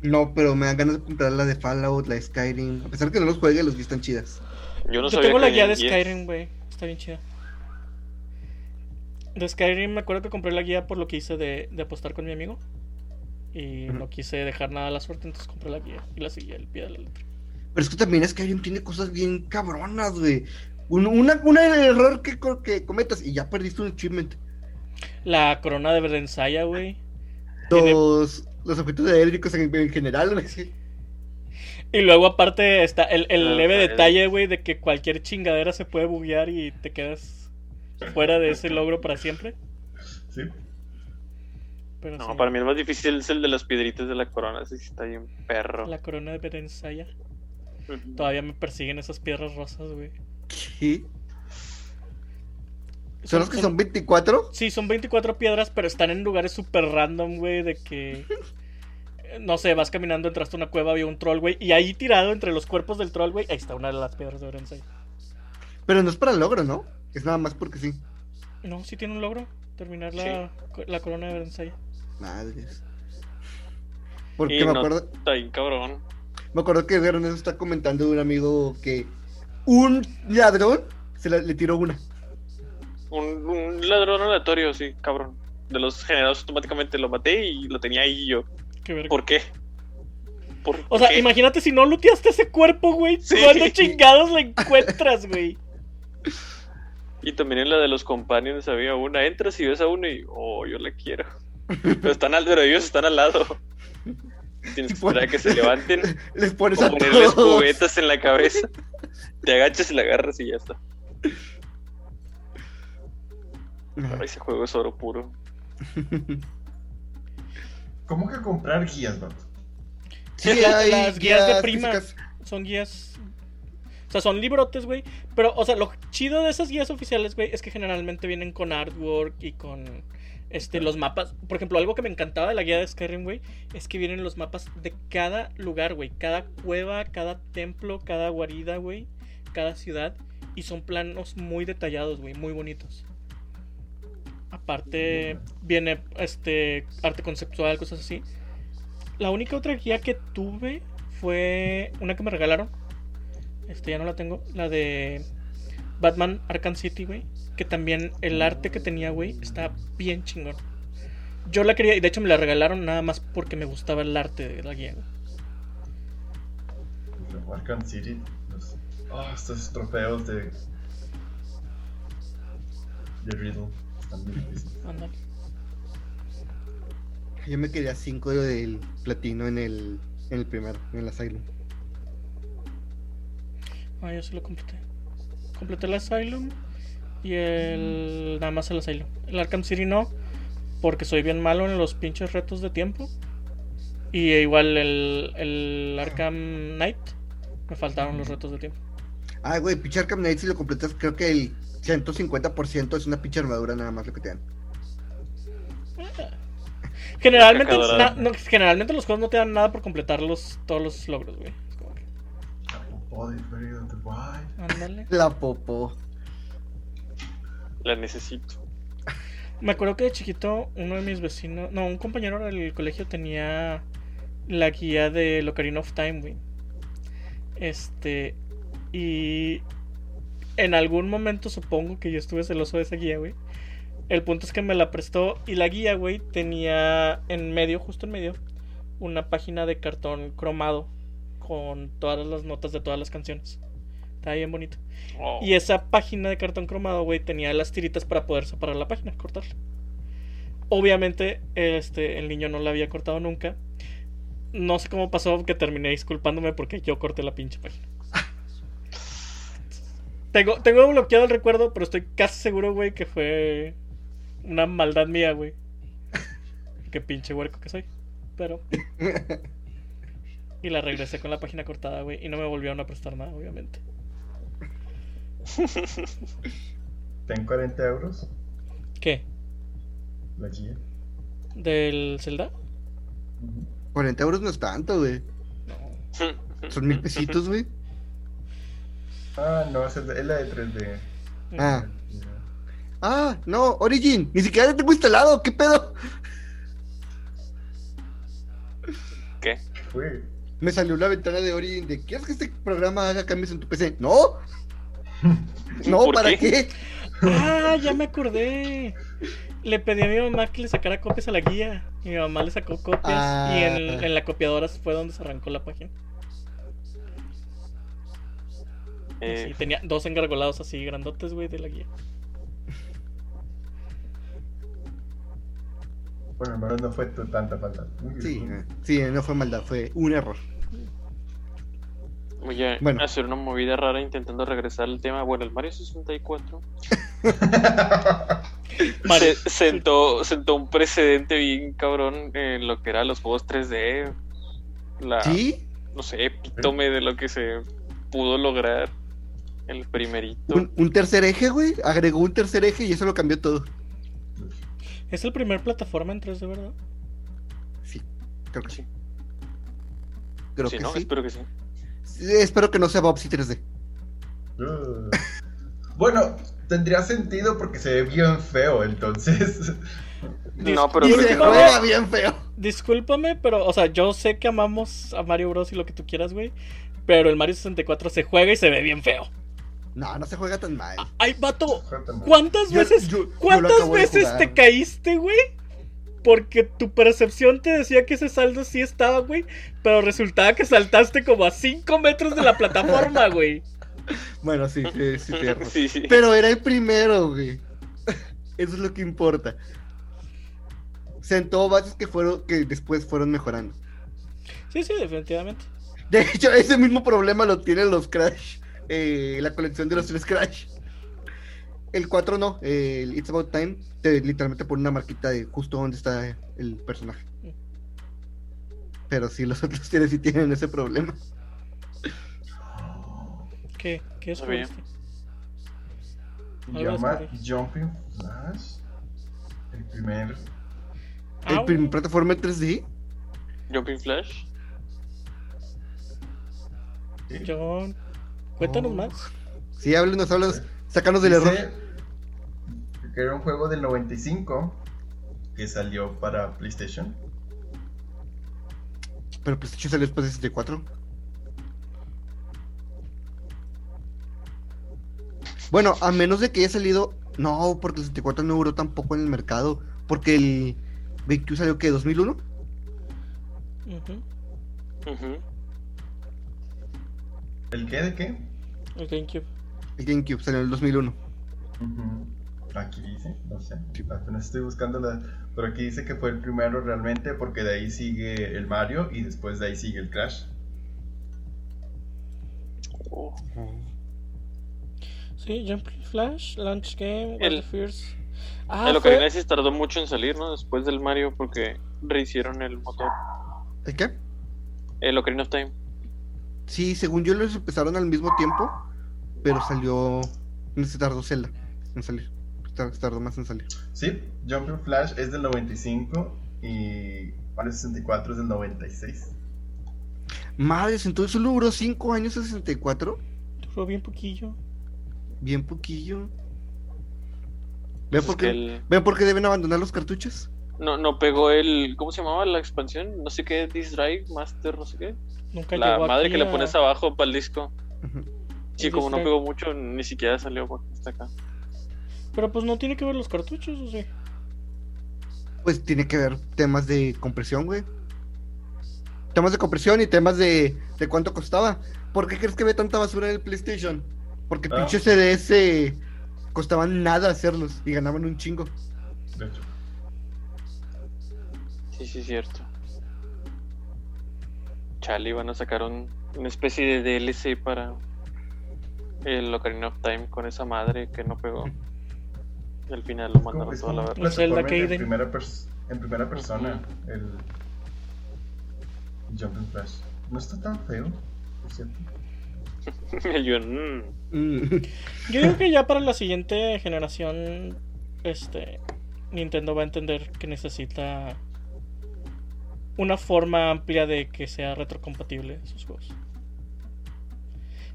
No, pero me dan ganas de comprar la de Fallout, la de Skyrim. A pesar que no los juegue, los que están chidas. Yo no Yo sabía tengo que la guía de guías. Skyrim, güey. Está bien chida. De Skyrim me acuerdo que compré la guía por lo que hice de, de apostar con mi amigo. Y no quise dejar nada a la suerte, entonces compré la guía y la seguí al pie de la letra. Pero es que también Skyrim tiene cosas bien cabronas, güey. Un, una, una error que, co- que cometas y ya perdiste un achievement. La corona de Verdensaya, güey. Tiene- Los, los objetos de Éricos en, en general, güey. sí. Y luego aparte está el, el Ah, leve detalle, güey, de que cualquier chingadera se puede buguear y te quedas fuera de ese logro para siempre. Sí. Pero No, sí, para mí el más difícil es el de las piedritas de la corona. Ese sí está bien perro. la corona de Verdensaya. Ujú. Todavía me persiguen esas piedras rosas, güey. ¿Qué? ¿Son los que son 24? Sí, son 24 piedras, pero están en lugares súper random, güey, de que... No sé, vas caminando, entraste a una cueva, había un troll, güey, y ahí tirado entre los cuerpos del troll, güey, ahí está una de las piedras de Verensay. Pero no es para el logro, ¿no? Es nada más porque sí. No, sí tiene un logro, terminar la, la corona de Verensay. Madres. Porque Y me no- acuerdo, Está bien cabrón. me acuerdo que Ernesto está comentando de un amigo que un ladrón se la- le tiró una. Un, un ladrón aleatorio, sí, cabrón. De los generados automáticamente lo maté y lo tenía ahí y yo. Qué verga. ¿Por qué? ¿Por O sea, qué? imagínate si no looteaste ese cuerpo, güey. Sí. ¿Cuándo chingados lo encuentras, güey? Y también en la de los companions había una. Entras y ves a uno y. Oh, yo la quiero. Pero están al, pero ellos están al lado. Tienes que esperar a que se levanten. Les pones a ponerles todos. cubetas en la cabeza. Te agachas y la agarras y ya está. Pero ese juego es oro puro. ¿Cómo que comprar guías, vato? Sí, Las- hay las guías de prima. físicas. Son guías. O sea, son librotes, güey. Pero, o sea, lo chido de esas guías oficiales, güey, es que generalmente vienen con artwork y con este, los mapas. Por ejemplo, algo que me encantaba de la guía de Skyrim, güey, es que vienen los mapas de cada lugar, güey. Cada cueva, cada templo, cada guarida, güey. Cada ciudad. Y son planos muy detallados, güey, muy bonitos. Aparte, viene este arte conceptual, cosas así. La única otra guía que tuve fue una que me regalaron. Este ya no la tengo. La de Batman Arkham City, güey. Que también el arte que tenía, güey, está bien chingón. Yo la quería, y de hecho me la regalaron nada más porque me gustaba el arte de la guía. güey. Arkham City. Los, ah, estos trofeos de. de Riddle. Están bien. Yo me quería 5 del platino en el, en el primero, en el Asylum. Ah, yo sí lo completé. Completé el Asylum y el. Nada más el Asylum. El Arkham City no, porque soy bien malo en los pinches retos de tiempo. Y igual el, el Arkham Knight, me faltaron los retos de tiempo. Ah, güey, pinche Arkham Knight, si lo completas, creo que el 150% es una pinche armadura nada más lo que te dan. Generalmente, na- no, generalmente los juegos no te dan nada por completar los, todos los logros, güey. Ándale. La popó. La necesito. Me acuerdo que de chiquito uno de mis vecinos, no, un compañero del colegio tenía la guía de Ocarina of Time, güey. Este, y en algún momento supongo que yo estuve celoso de esa guía, güey. El punto es que me la prestó y la guía, güey, tenía en medio, justo en medio, una página de cartón cromado con todas las notas de todas las canciones. Está bien bonito. Oh, Y esa página de cartón cromado, güey, tenía las tiritas para poder separar la página, cortarla. Obviamente, este, el niño no la había cortado nunca. No sé cómo pasó que terminé disculpándome porque yo corté la pinche página. Tengo, tengo bloqueado el recuerdo, pero estoy casi seguro, güey, que fue una maldad mía, güey. Qué pinche huerco que soy. Pero. Y la regresé con la página cortada, güey. Y no me volvieron a prestar nada, obviamente. Ten 40 euros. ¿Qué? La guía. ¿Del Zelda? 40 euros no es tanto, güey. No. Son mil pesitos, güey. Ah, no, es, la de 3D. Ah. Ah, no, Origin. Ni siquiera la tengo instalado. ¿Qué pedo? ¿Qué? Fue. Me salió la ventana de Origin de ¿quieres que este programa haga cambios en tu PC? No. No, ¿Por ¿para qué? qué? Ah, ya me acordé. Le pedí a mi mamá que le sacara copias a la guía. Y mi mamá le sacó copias. Ah. Y en, en la copiadora fue donde se arrancó la página. Eh, sí, tenía dos engargolados así grandotes, güey, de la guía. Bueno, menos no fue tanta falta. Muy Sí, sí, no fue maldad, fue un error. voy a Bueno. hacer una movida rara intentando regresar al tema. Bueno, el Mario 64 Mario. se- sentó, sentó un precedente bien cabrón en lo que eran los juegos 3D. La, ¿Sí? no sé, epítome de lo que se pudo lograr. El primerito. Un, un tercer eje, güey. Agregó un tercer eje y eso lo cambió todo. Es el primer plataforma en 3D, ¿verdad? Sí, creo que sí. Creo Sí, que ¿no? sí. Espero que sí. Sí, Espero que no sea Bobsy 3D. Uh. Bueno, tendría sentido porque se ve bien feo, entonces. No, pero se juega bien feo. Discúlpame, pero, o sea, yo sé que amamos a Mario Bros. y lo que tú quieras, güey. Pero el Mario 64 se juega y se ve bien feo. No, no se juega tan mal. Ay, vato. ¿cuántas Yo- veces, yo- yo lo cuántas veces te caíste, güey? Porque tu percepción te decía que ese saldo sí estaba, güey. Pero resultaba que saltaste como a 5 metros de la plataforma, güey. Bueno, sí, sí, sí. Sí, sí. Pero era el primero, güey. Eso es lo que importa. Sentó bases que fueron, que después fueron mejorando. Sí, sí, definitivamente. De hecho, ese mismo problema lo tienen los Crash. Eh, la colección de los tres Crash. El 4 no, eh, el It's About Time, te literalmente pone una marquita de justo donde está el personaje. Pero sí, los otros tienen, sí tienen ese problema. ¿Qué? ¿Qué es bien. este? Llama así. Jumping Flash. El primer. El Ah, primer plataforma en 3D. Jumping Flash. John, cuéntanos Oh. más. Sí, háblenos, háblenos. Sácanos del error. Que era un juego del 95 que salió para PlayStation. Pero PlayStation salió después de 64. Bueno, a menos de que haya salido. No, porque el 64 no duró tampoco en el mercado. Porque el BQ salió que 2001. Ujú. Ujú. ¿El qué? ¿De qué? El GameCube. El GameCube salió en el 2001. Ujú. Aquí dice, no sé. Apenas estoy buscando la. Pero aquí dice que fue el primero realmente porque de ahí sigue el Mario y después de ahí sigue el Crash. Oh. Sí, Jumping Flash, Launch Game, El- Fears. Ah, el fue- Ocarina sí tardó mucho en salir, ¿no? Después del Mario, porque rehicieron el motor. ¿El qué? El Ocarina of Time. Sí, según yo los empezaron al mismo tiempo. Pero salió. Se tardó Zelda en salir. Tar- Tardó más en salir. Sí, Jumping Flash es del 95 y Mario 64 es del 96. Madres, entonces solo duró 5 años el 64. Duró bien poquillo. Bien poquillo. ¿Ven Pues por, es que qué, el- ¿Ven por qué deben abandonar los cartuchos? No, no pegó el. ¿Cómo se llamaba la expansión? No sé qué, Disk Drive, Master, no sé qué. Nunca La llegó madre aquí que le pones abajo para el disco. Sí, El como no pegó mucho, ni siquiera salió hasta acá. Pero pues no tiene que ver los cartuchos, ¿o sí? Pues tiene que ver temas de compresión, güey. Temas de compresión y temas de, de cuánto costaba. ¿Por qué crees que ve tanta basura en el PlayStation? Porque Ah. pinches CDS costaban nada hacerlos y ganaban un chingo. De hecho. Sí, sí, cierto. Chale, iban a sacar un, una especie de DLC para el Ocarina of Time con esa madre que no pegó. Y al final lo mandaron toda la como verga. Un Zelda en Gaiden. primera, en primera persona. El Jumping Flash. No está tan feo, por cierto. Yo, mm, Mm. Yo digo que ya para la siguiente generación, este, Nintendo va a entender que necesita una forma amplia de que sea retrocompatible sus juegos.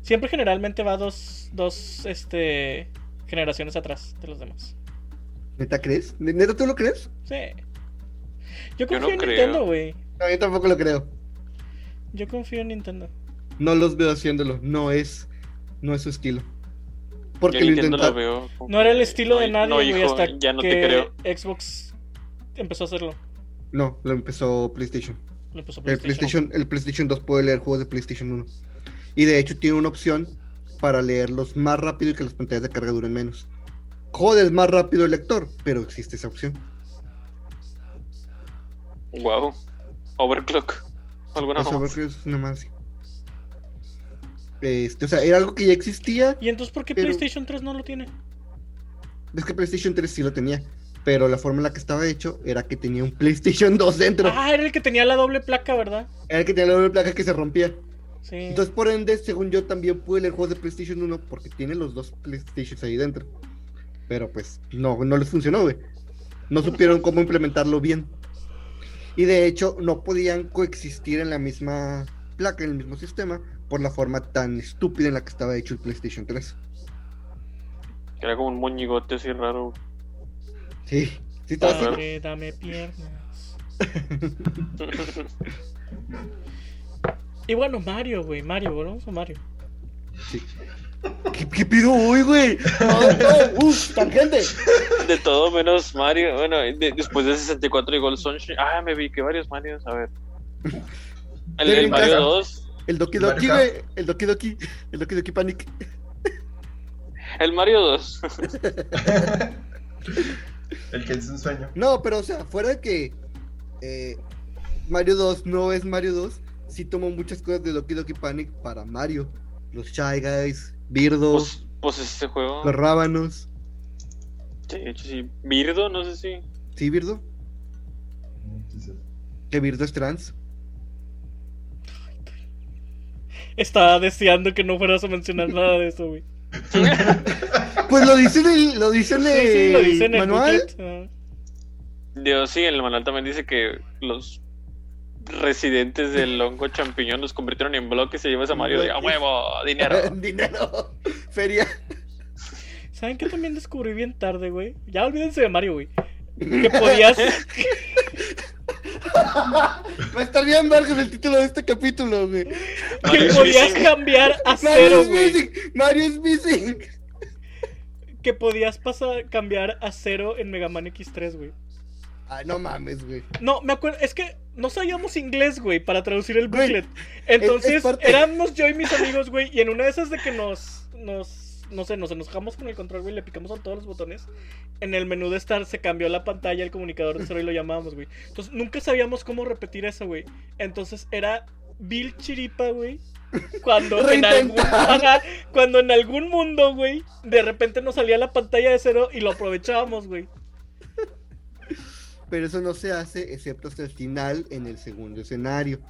Siempre generalmente va dos, dos, este, generaciones atrás de los demás. ¿Neta crees? ¿Neta tú lo crees? Sí. Yo Yo confío no en creo. Nintendo, güey. No, yo tampoco lo creo. Yo confío en Nintendo. No los veo haciéndolo. No es, no es su estilo. Porque yo lo Nintendo veo. como No era el estilo de nadie, güey, hasta ya no que te creo. Xbox empezó a hacerlo. No, lo empezó PlayStation. Lo empezó El PlayStation. El PlayStation 2 puede leer juegos de PlayStation 1. Y de hecho tiene una opción para leerlos más rápido y que las pantallas de carga duren menos. Jodes más rápido el lector, pero existe esa opción. Wow. Overclock. Alguna creo que es una más así. Este, o sea, era algo que ya existía. ¿Y entonces por qué Pero- PlayStation 3 no lo tiene? Es que PlayStation 3 sí lo tenía. Pero la forma en la que estaba hecho era que tenía un PlayStation 2 dentro. Ah, era el que tenía la doble placa, ¿verdad? Era el que tenía la doble placa que se rompía. Sí. Entonces, por ende, según yo, también pude leer juegos de PlayStation 1 porque tiene los dos PlayStations ahí dentro. Pero pues, no, no les funcionó, güey. No supieron cómo implementarlo bien. Y de hecho, no podían coexistir en la misma placa, en el mismo sistema, por la forma tan estúpida en la que estaba hecho el PlayStation 3. Era como un moñigote así raro. Sí, sí, así. Ajá. Padre, dame piernas. Y bueno, Mario, güey. Mario, volvamos a Mario. sí. ¿Qué, qué pido hoy, güey? No, no, uf, tangente. De todo menos Mario. Bueno, de- después de 64 llegó el Sunshine. Ah, me vi que varios Marios. A ver. El, el Mario casa- 2. El Doki Doki, güey. El Doki Doki. El Doki Doki Panic. El Mario 2. El que es un sueño. No, pero o sea, fuera de que eh, Mario 2 no es Mario 2, sí tomó muchas cosas de Doki Doki Panic para Mario. Los Shy Guys, Birdo, Pues, pues ese juego. los Rábanos. De hecho, sí. Birdo, no sé si. ¿Sí, Birdo? Que Birdo es trans. Estaba deseando que no fueras a mencionar nada de eso, güey. Pues lo dice en el, lo dice en Sí, el sí, lo dice en el manual. Dios, sí, en el manual también dice que los residentes del hongo champiñón los convirtieron en bloques y llevas a Mario de a huevo, dinero. Dinero. Feria. ¿Saben qué también descubrí bien tarde, güey? Ya olvídense de Mario, güey. Que podías. Va a estar bien vergas el título de este capítulo, güey. que podías cambiar a Mario cero, is güey. missing. Mario is missing. Que podías pasar, cambiar a cero en Mega Man X3, güey. Ay, no mames, güey. No, me acuerdo, es que no sabíamos inglés, güey, para traducir el Güey, booklet. Entonces, es parte- éramos yo y mis amigos, güey, y en una de esas de que nos, nos, no sé, nos enojamos con el control, güey, le picamos a todos los botones. En el menú de estar se cambió la pantalla, el comunicador de cero y lo llamábamos, güey. Entonces, nunca sabíamos cómo repetir eso, güey. Entonces, era Bill Chiripa, güey. Cuando en, algún, ajá, cuando en algún mundo, güey, de repente nos salía la pantalla de cero y lo aprovechábamos, güey. Pero eso no se hace excepto hasta el final en el segundo escenario.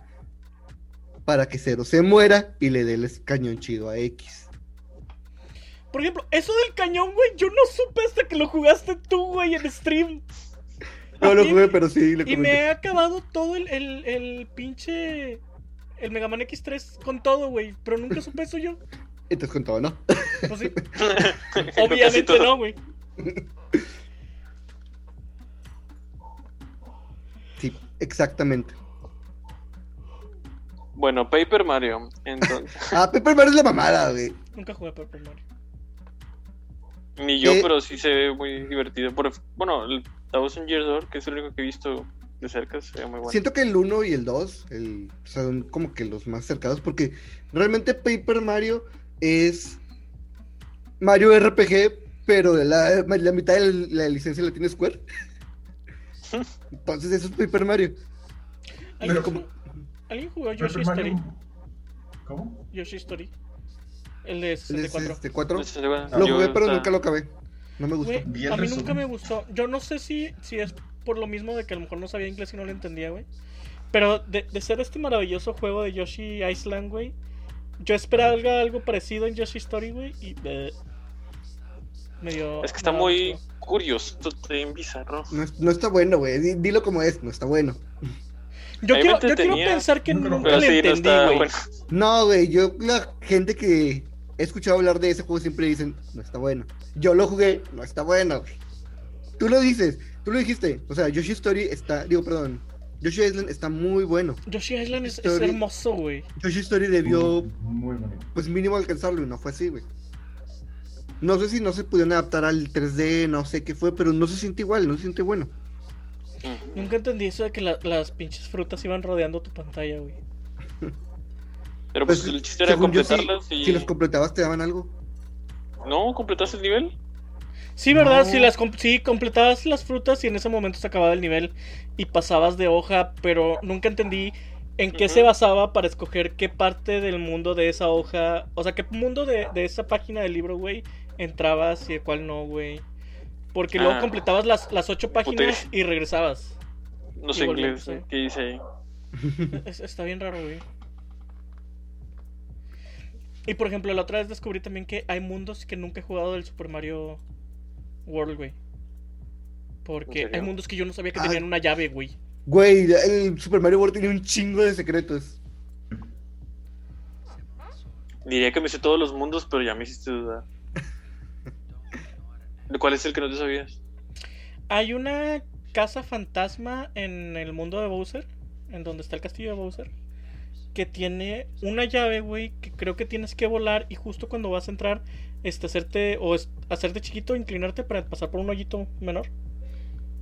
Para que Cero se muera y le dé el cañón chido a X. Por ejemplo, eso del cañón, güey, yo no supe hasta que lo jugaste tú, güey, en stream. No lo jugué, pero sí lo Y me he acabado todo el, el, el pinche. El Mega Man X3 con todo, güey. Pero nunca supe eso yo. Entonces con todo, ¿no? Pues sí. Obviamente no, güey. Sí, exactamente. Bueno, Paper Mario. Entonces, Ah, Pepper Mario es la mamada, güey. Nunca jugué a Paper Mario. Ni yo, Eh. pero sí se ve muy divertido. Por, bueno, el Thousand Years Door, que es el único que he visto de cerca, se ve muy bueno. Siento que el 1 y el 2 el, son como que los más cercanos porque realmente Paper Mario es Mario RPG, pero de la, la mitad de la licencia la tiene Square. Entonces eso es Paper Mario. ¿Alguien, Pero jugó, ¿alguien jugó Yoshi Paper Mario- Story? ¿Cómo? Yoshi Story. El de El de 64. 64. Entonces, se ve- Lo jugué, pero está- nunca lo acabé. No me gustó. Güey, el a mí resumen. nunca me gustó. Yo no sé si, si es por lo mismo de que a lo mejor no sabía inglés y no lo entendía, güey. Pero de, de ser este maravilloso juego de Yoshi Island, güey, yo esperaba algo, algo parecido en Yoshi Story, güey, y eh, medio... Es que está muy no. curioso, bien bizarro. No, no está bueno, güey. Di- Dilo como es, no está bueno. Yo me quiero, yo quiero pensar que nunca le sí, entendí, güey. bueno. No, güey, yo, la gente que he escuchado hablar de ese juego siempre dicen, no está bueno. Yo lo jugué, no está bueno. Tú lo dices, tú lo dijiste. O sea, Yoshi Story está, digo, perdón, Yoshi Island está muy bueno. Yoshi Island es, hermoso, güey. Yoshi Story debió, Muy bonito. pues mínimo alcanzarlo y no fue así, güey. No sé si no se pudieron adaptar al 3D, no sé qué fue, pero no se siente igual, no se siente bueno. Nunca entendí eso de que la- las pinches frutas iban rodeando tu pantalla, güey. Pero pues, el chiste era sí, completarlas y. si los completabas te daban algo. No, completaste el nivel. Sí, ¿verdad? No. Si las sí, completabas las frutas y en ese momento se acababa el nivel y pasabas de hoja, pero nunca entendí en qué se basaba para escoger qué parte del mundo de esa hoja, o sea, qué mundo de, de esa página del libro, güey, entrabas y de cuál no, güey. Porque luego Ah. completabas las, las ocho páginas y regresabas. No sé inglés. ¿Qué dice ahí? Es- está bien raro, güey. Y por ejemplo, la otra vez descubrí también que hay mundos que nunca he jugado del Super Mario World, güey. Porque hay mundos que yo no sabía que Ah. tenían una llave, güey. Güey, el Super Mario World tiene un chingo de secretos. Diría que me sé todos los mundos, pero ya me hiciste dudar. ¿De ¿Cuál es el que no te sabías? Hay una casa fantasma en el mundo de Bowser, en donde está el castillo de Bowser, que tiene una llave, güey, que creo que tienes que volar y justo cuando vas a entrar, este, hacerte o es- hacerte chiquito, inclinarte para pasar por un hoyito menor.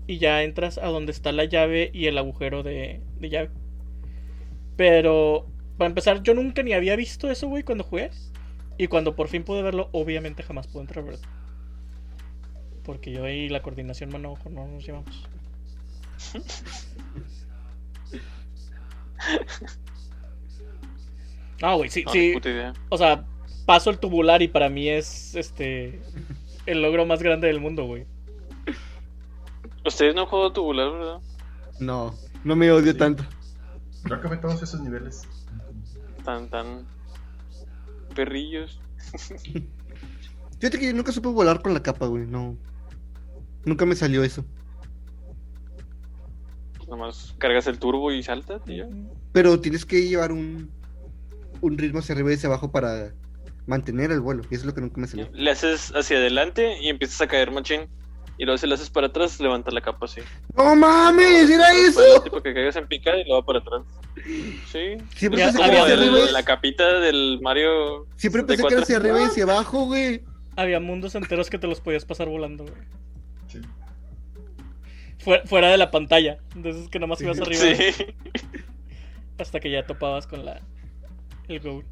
Y ya entras a donde está la llave y el agujero de, de llave. Pero, para empezar, yo nunca ni había visto eso, güey, cuando jugué. Y cuando por fin pude verlo, obviamente jamás pude entrar, ¿verdad? Porque yo y la coordinación mano-ojo no nos llevamos. Ah, güey, sí, No, sí. ni puta idea. O sea, paso el tubular y para mí es este el logro más grande del mundo, güey. Ustedes no han jugado tubular, ¿verdad? No, no me odio Sí. tanto. Yo acabé todos esos niveles. Tan, tan. Perrillos. Fíjate que yo nunca supe volar con la capa, güey. No. Nunca me salió eso. nomás cargas el turbo y saltas y ya. Pero tienes que llevar un, un ritmo hacia arriba y hacia abajo para mantener el vuelo. Y eso es lo que nunca me salió. Le haces hacia adelante y empiezas a caer machín. Y luego si le haces para atrás, levanta la capa así. ¡No mames! ¡Era Para eso! tipo que caigas en picada y lo va para atrás. Sí. Siempre pensé que era hacia arriba. y- la capita del Mario. Siempre pensé que era 64. hacia arriba y hacia abajo, güey. Había mundos enteros que te los podías pasar volando, güey. Sí. Fuera, fuera de la pantalla. Entonces que nomás ibas arriba Sí. hasta que ya topabas con la el goal.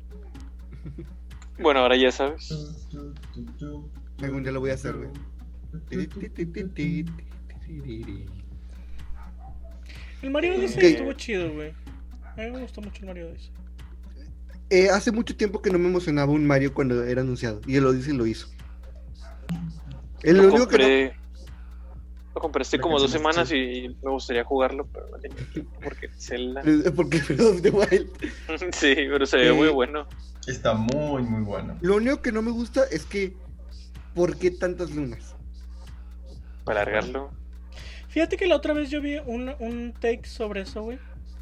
Bueno, ahora ya sabes. Algún día lo voy a hacer, güey. El Mario Odyssey Ok. estuvo chido, güey. A mí me gustó mucho el Mario Odyssey. Eh, hace mucho tiempo que no me emocionaba un Mario cuando era anunciado. Y el Odyssey lo hizo. El Lo único que no-. Lo compré hace como dos semanas y me gustaría jugarlo, pero no tenía tiempo porque Zelda. Porque Breath of the Wild. Sí, pero se ve Eh, muy bueno. Está muy, muy bueno. Lo único que no me gusta es que. ¿Por qué tantas lunas? Para largarlo. Fíjate que la otra vez yo vi un, un take sobre eso, güey.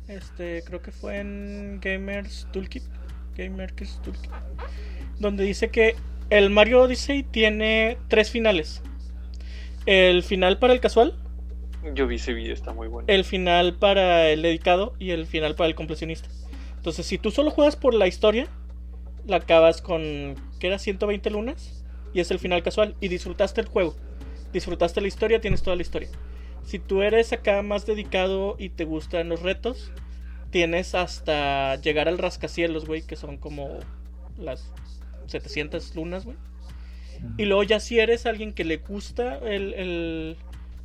Este, creo que fue en Gamers Toolkit. Gamers Toolkit. Donde dice que el Mario Odyssey tiene tres finales. El final para el casual, Yo vi ese video, está muy bueno. el final para el dedicado y el final para el completionista. Entonces, si tú solo juegas por la historia, la acabas con, ¿qué era? 120 lunas y es el final casual y disfrutaste el juego. Disfrutaste la historia, tienes toda la historia. Si tú eres acá más dedicado y te gustan los retos, tienes hasta llegar al rascacielos, güey, que son como las 700 lunas, güey. Y luego ya si eres alguien que le gusta el, el,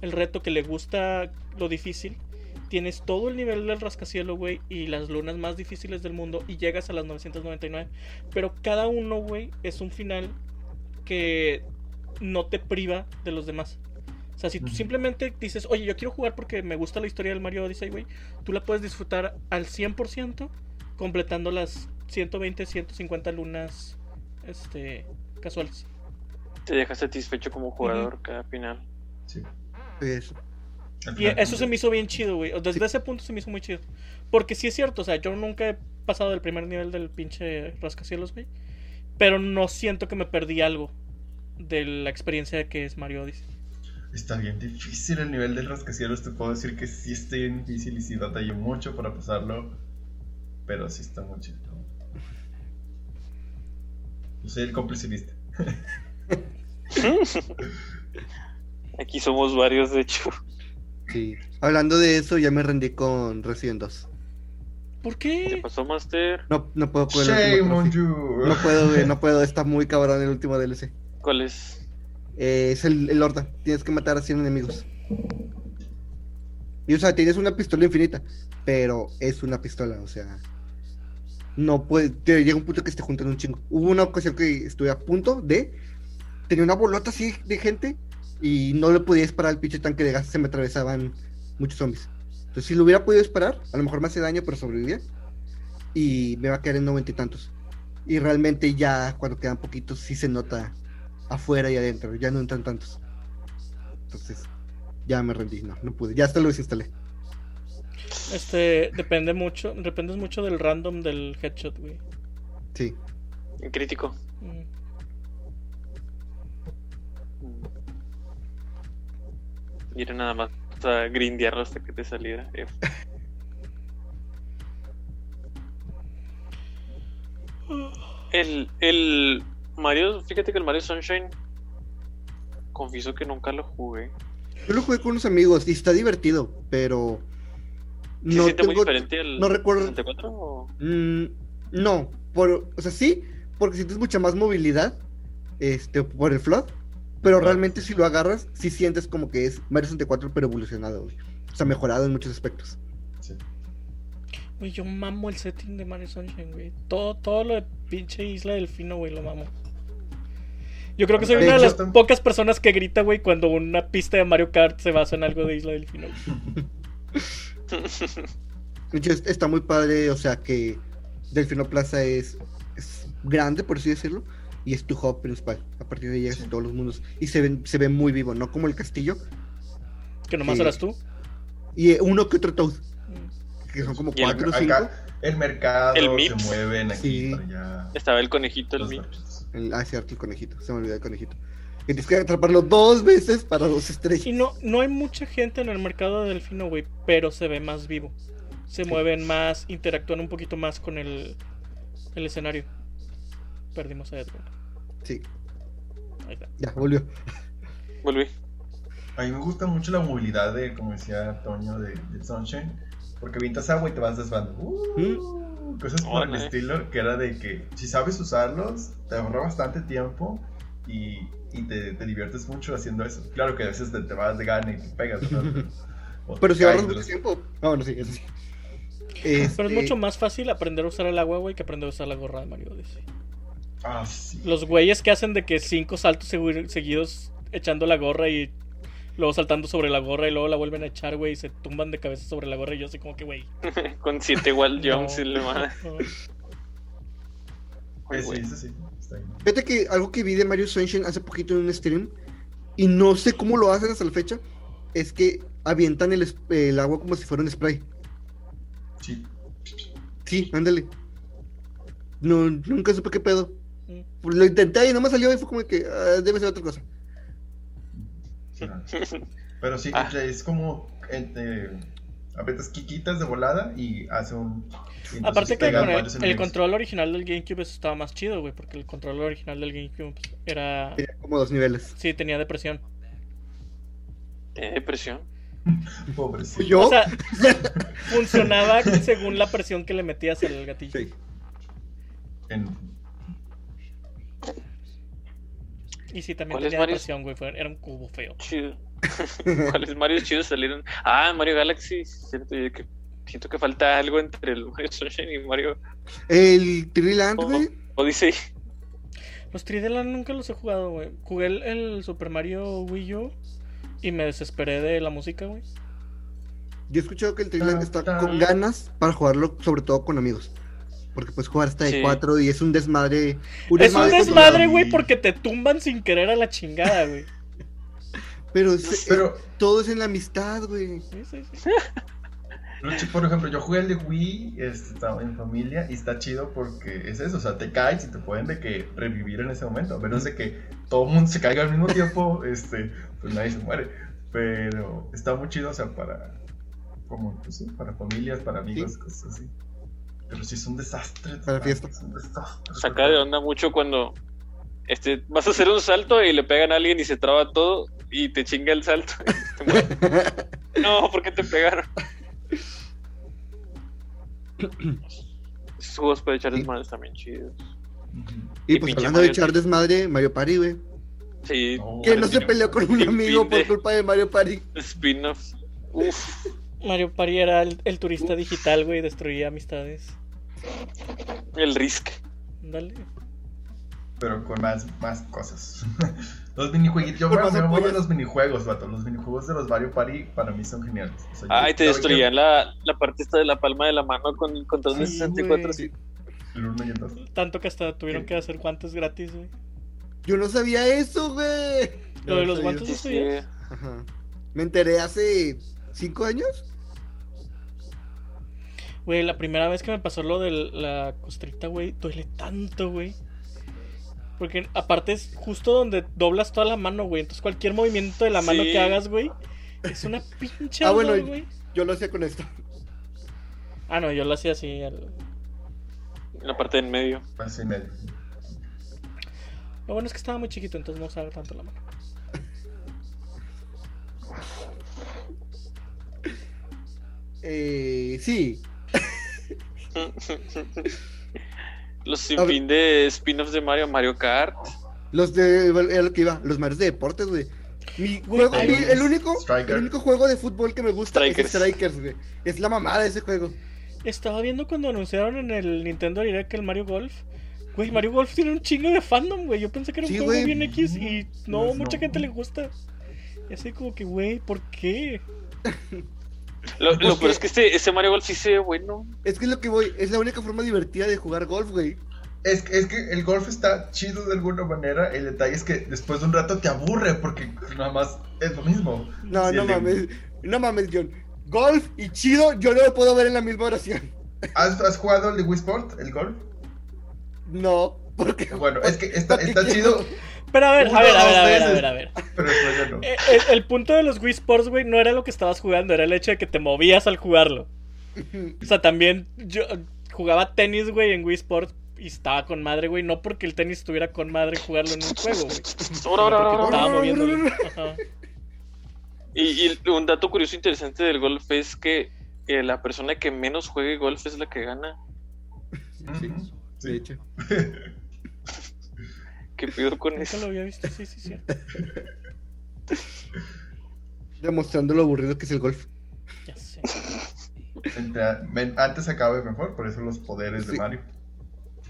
el reto, que le gusta lo difícil, tienes todo el nivel del rascacielos, güey, y las lunas más difíciles del mundo y llegas a las 999. Pero cada uno, güey, es un final que no te priva de los demás. O sea, si tú simplemente dices, oye, yo quiero jugar porque me gusta la historia del Mario Odyssey, güey, tú la puedes disfrutar al 100% completando las 120, 150 lunas este, casuales. Te deja satisfecho como jugador cada final. Sí. Eso. Al Y eso se me hizo bien chido, güey. Desde ese punto se me hizo muy chido. Porque sí es cierto, o sea, yo nunca he pasado del primer nivel del pinche rascacielos, güey. Pero no siento que me perdí algo de la experiencia que es Mario Odyssey. Está bien difícil el nivel del rascacielos. Te puedo decir que sí está bien difícil y sí batallé mucho para pasarlo. Pero sí está muy chido. Yo soy el completionista. Aquí somos varios, de hecho. Sí. Hablando de eso, ya me rendí con Resident 2. ¿Por ¿Qué qué? pasó, Master? No, no puedo con el Shame último on trophy. you. No puedo, no puedo. Está muy cabrón el último DLC. ¿Cuál es? Eh, es el, el Horda. Tienes que matar a 100 enemigos. Y o sea, tienes una pistola infinita. Pero es una pistola, o sea. No puede. Te llega un punto que se te juntan un chingo. Hubo una ocasión que estuve a punto de. Tenía una bolota así de gente. Y no le podía disparar al pinche tanque de gas. Se me atravesaban muchos zombies. Entonces, si lo hubiera podido disparar, a lo mejor me hace daño, pero sobrevivía. Y me va a quedar en noventa y tantos. Y realmente ya cuando quedan poquitos, sí se nota afuera y adentro. Ya no entran tantos. Entonces, ya me rendí. No, no pude. Ya hasta lo desinstalé. Este, depende mucho, dependes mucho del random del headshot, güey. Sí. En crítico. Mm. Y era nada más a grindearlo hasta que te saliera. El, el Mario, fíjate que el Mario Sunshine, confieso que nunca lo jugué. Yo lo jugué con unos amigos y está divertido, pero. ¿Se No siente muy tengo. diferente al no recuerdo- 64 o- Mm, no, por, o sea, sí, porque sientes mucha más movilidad este, por el flood, pero realmente si lo agarras, sí sientes como que es Mario 64, pero evolucionado, güey. O sea, mejorado en muchos aspectos. Sí. Güey, yo mamo el setting de Mario Sunshine, güey. Todo, todo lo de pinche Isla Delfino, güey, lo mamo. Yo creo que soy De una de las pocas personas que grita, güey, cuando una pista de Mario Kart se basa en algo de Isla Delfino. está muy padre, o sea, que Delfino Plaza es, es grande, por así decirlo, y es tu hub principal. A partir de ahí llegas Sí. a todos los mundos. Y se ve, se ve muy vivo, no como el castillo. Que nomás Sí. eras tú. Y eh, uno que otro Toad, Mm. que son como Y cuatro o cinco. Acá el mercado El se Mips. mueven aquí Sí. para allá. Estaba el conejito, el gatitos. El, ah, cierto, el conejito. Se me olvidó el conejito. Que tienes que atraparlo dos veces para dos estrellas. Y no, no hay mucha gente en el mercado de Delfino, güey, pero se ve más vivo. Se mueven más, interactúan un poquito más con el, el escenario. Perdimos a Edwin. Sí, Ahí está. ya, volvió. Volví. A mí me gusta mucho la movilidad de, como decía Toño, de, de Sunshine. Porque avientas agua y te vas desvando. Uh, Cosas por el estilo, que era de que si sabes usarlos, te ahorra bastante tiempo y, y te, te diviertes mucho haciendo eso. Claro que a veces te, te vas de gana y te pegas, Pero si ahorras mucho los- tiempo. Ah, bueno, sí, eso sí. Pero es Este, mucho más fácil aprender a usar el agua, güey, que aprender a usar la gorra de Mario Odyssey. Ah, sí. Los güeyes que hacen de que cinco saltos segui- seguidos echando la gorra y luego saltando sobre la gorra y luego la vuelven a echar, güey, y se tumban de cabeza sobre la gorra y yo así como que, güey. Con siete igual no, jumps y le no. Sí, sí. Está bien. Fíjate que algo que vi de Mario Sunshine hace poquito en un stream, y no sé cómo lo hacen hasta la fecha, es que avientan el agua como si fuera un spray. Sí. Sí, ándale. No, nunca supe qué pedo. Pues Lo intenté y no me salió y fue como que ah, debe ser otra cosa. Claro. Pero sí, Ah. es como eh, aprietas quiquitas de volada y hace un. y Aparte que con el, control original del GameCube eso estaba más chido, güey, porque el control original del GameCube pues, era... Tenía como dos niveles. Sí, tenía depresión. Depresión. Pobrecito. ¿Yo? O sea, funcionaba según la presión que le metías al gatillo. Sí. En- Y sí, también ¿Cuáles tenía depresión, güey, era un cubo feo. Chido. ¿Cuáles Mario chidos salieron? Ah, Mario Galaxy. Cierto, yo que siento que falta algo entre el Mario Sunshine y Mario El Triland, O- güey. Odyssey. Los 3D Land nunca los he jugado, güey. Jugué el, el Super Mario Wii U y me desesperé de la música, güey. Yo he escuchado que el Triland está con ganas para jugarlo, sobre todo con amigos. Porque puedes jugar hasta de Sí. cuatro y es un desmadre. es un desmadre, güey, porque te tumban sin querer a la chingada, güey. Pero, es- Pero, todo es en la amistad, güey. Sí, sí, sí. por ejemplo, yo jugué el de Wii este, estaba en familia y está chido porque es eso, o sea, te caes y te pueden de que revivir en ese momento, a menos de que todo el mundo se caiga al mismo tiempo, este, pues nadie se muere. Pero está muy chido, o sea, para, como, pues sí, para familias, para amigos, cosas así. Pero sí es un desastre. Para fiesta. es un desastre. Saca de onda mucho cuando este, vas a hacer un salto y le pegan a alguien y se traba todo y te chinga el salto. y te mueres. no, ¿por qué te pegaron? Esos juegos para echar Sí. desmadres también chidos. Y Y pues hablando de echar desmadre, Mario Party, güey. Sí, No, Que no se peleó con un amigo por culpa de Mario Party. Spin-offs. Mario Party era el, el turista digital, güey, destruía amistades. El Risk. Dale. pero con más, más cosas. los minijueguitos, yo me de apoyos. los minijuegos, vato. Los minijuegos de los Mario Party para mí son geniales. O sea, Ay, te destruían la, la parte esta de la palma de la mano con el control de Sí, 64. güey. sí. que El uno y el dos. Tanto que hasta tuvieron que hacer guantes gratis, güey. Yo no sabía eso, güey. Lo de los guantes. Ajá. Me enteré hace cinco años. Güey, la primera vez que me pasó lo de la costrita, güey, duele tanto, güey. Porque aparte es justo donde doblas toda la mano, güey. Entonces cualquier movimiento de la mano Sí. que hagas, güey, es una pinche Ah, bueno, güey. Yo lo hacía con esto. Ah, no, yo lo hacía así. al- En la parte de en medio. Así medio. Lo bueno es que estaba muy chiquito, entonces no usaba tanto la mano. Eh, sí. Los A sinfín de spin-offs de Mario, Mario Kart. Los de. Era lo que iba. Los Marios de deportes, güey. Mi juego, mi- el único, Striker. el único juego de fútbol que me gusta Strikers. es Strikers, güey. Es la mamada ese juego. Estaba viendo cuando anunciaron en el Nintendo Direct el Mario Golf. Güey, Mario Golf tiene un chingo de fandom, güey. Yo pensé que era un Sí, juego güey. bien X y no, No, mucha no. gente le gusta. Y así como que, güey, ¿por qué? Lo, lo peor es que este, este Mario Golf sí se ve bueno. Es que es lo que voy. Es la única forma divertida de jugar golf, güey. Es, que- es que el golf está chido de alguna manera. El detalle es que después de un rato te aburre porque nada más es lo mismo. No, no mames. No mames, John. golf y chido, yo no lo puedo ver en la misma oración. ¿Has, has jugado el de Wii Sport, el golf? No, porque. Bueno, es que está, está quiero- chido, Pero a ver, Uno, a ver, a ver, a ver, a ver, a ver. pero después ya no. Eh, El, el punto de los Wii Sports, güey, no era lo que estabas jugando, era el hecho de que te movías al jugarlo. O sea, también yo jugaba tenis, güey, en Wii Sports y estaba con madre, güey. No porque el tenis estuviera con madre jugarlo en un juego, güey. Ahora, ahora, ahora, Porque ahora. estaba moviéndolo. Ajá. Y, y un dato curioso interesante del golf es que eh, la persona que menos juegue golf es la que gana. Sí, Ujú, de sí. hecho. ¿Qué pido con Nunca eso? lo había visto, sí, sí, cierto. Demostrando lo aburrido que es el golf. Ya sé. Antes acabe mejor, por eso los poderes de Sí. Mario.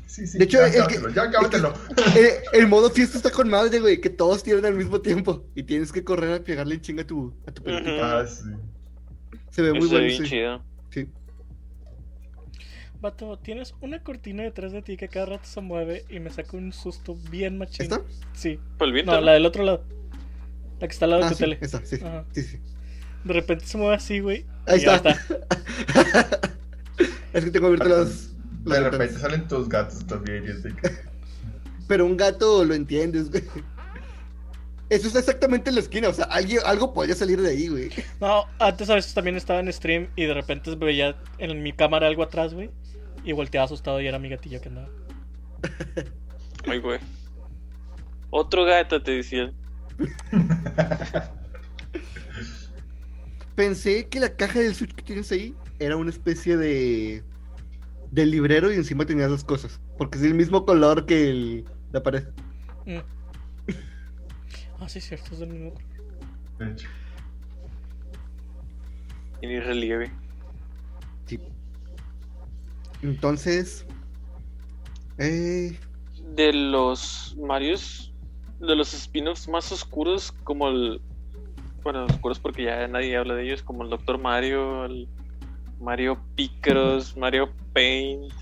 Sí, sí, De hecho, ya el ya acábatelo. Eh, el modo fiesta está con madre, güey, que todos tienen al mismo tiempo. Y tienes que correr a pegarle en chinga a tu, a tu pelotita. Ah, sí. Se ve muy Eso bueno, bien sí. chido. Vato, tienes una cortina detrás de ti que cada rato se mueve y me saca un susto bien machín. ¿Esta? Sí. Por el viento. No, la del otro lado. La que está al lado de Ah, tu sí, tele. esa, sí. Sí, sí. De repente se mueve así, güey. Ahí y ya está. es que tengo abierto las. las De ventanas. repente salen tus gatos también. De que- Pero un gato lo entiendes, güey. Eso está exactamente en la esquina, o sea, alguien- algo podría salir de ahí, güey. No, antes a veces también estaba en stream y de repente veía en mi cámara algo atrás, güey. Y volteaba asustado y era mi gatillo que andaba. Ay, güey. Otro gato te decían. Pensé que la caja del Switch que tienes ahí era una especie de. del librero y encima tenías las cosas. Porque es el mismo color que el, la pared. Mm. Ah, sí, cierto, es del mismo. color. De hecho. Y ni relieve. Entonces. Eh, De los Marios, de los spin-offs más oscuros, como el. Bueno, oscuros porque ya nadie habla de ellos, como el Doctor Mario, el Mario Picross, Mario Paint.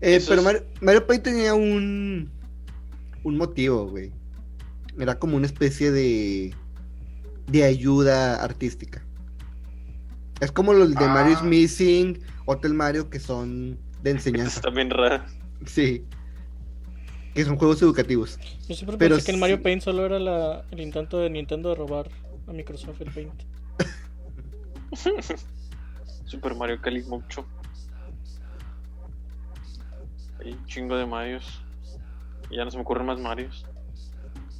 eh, pero Mario, Mario Paint tenía un. un motivo, güey. Era como una especie de. de ayuda artística. Es como los de Ah. Mario's Missing, Hotel Mario, que son de enseñanza. está bien raro. Sí. Que son juegos educativos. Yo siempre Pero pensé que el Mario sí. Paint solo era la- el intento de Nintendo de robar a Microsoft el Paint. Super Mario Calimocho. Hay un chingo de Marios. Y ya no se me ocurren más Marios.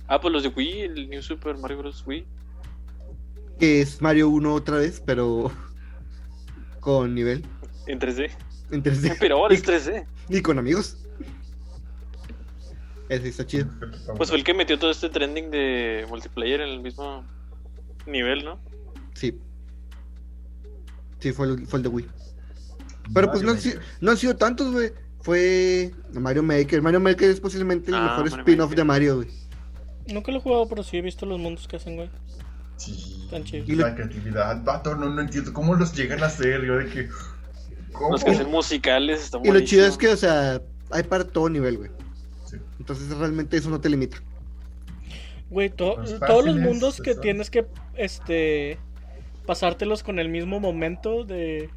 Ah, pues los de Wii, el New Super Mario Bros. Wii. Que es Mario 1 otra vez, pero. Con nivel. En 3D. En 3D. Pero ahora es 3D. Y con amigos. Ese está chido. Pues fue el que metió todo este trending de multiplayer en el mismo nivel, ¿no? Sí. Sí, fue el, fue el de Wii. Pero pues no han, Mario si- Maker. no han sido tantos, güey. Fue Mario Maker. Mario Maker es posiblemente el Ah, mejor spin-off de Mario, güey. Nunca lo he jugado, pero sí he visto los mundos que hacen, güey. Sí, Tan chido. Y la creatividad, vato, no, no entiendo cómo los llegan a hacer. Yo de que. ¿Cómo? Los que hacen musicales están Y lo chido es que, o sea, hay para todo nivel, güey. Sí. Entonces realmente eso no te limita. Güey, to- Los todos los mundos que eso. tienes que, este, pasártelos con el mismo momento de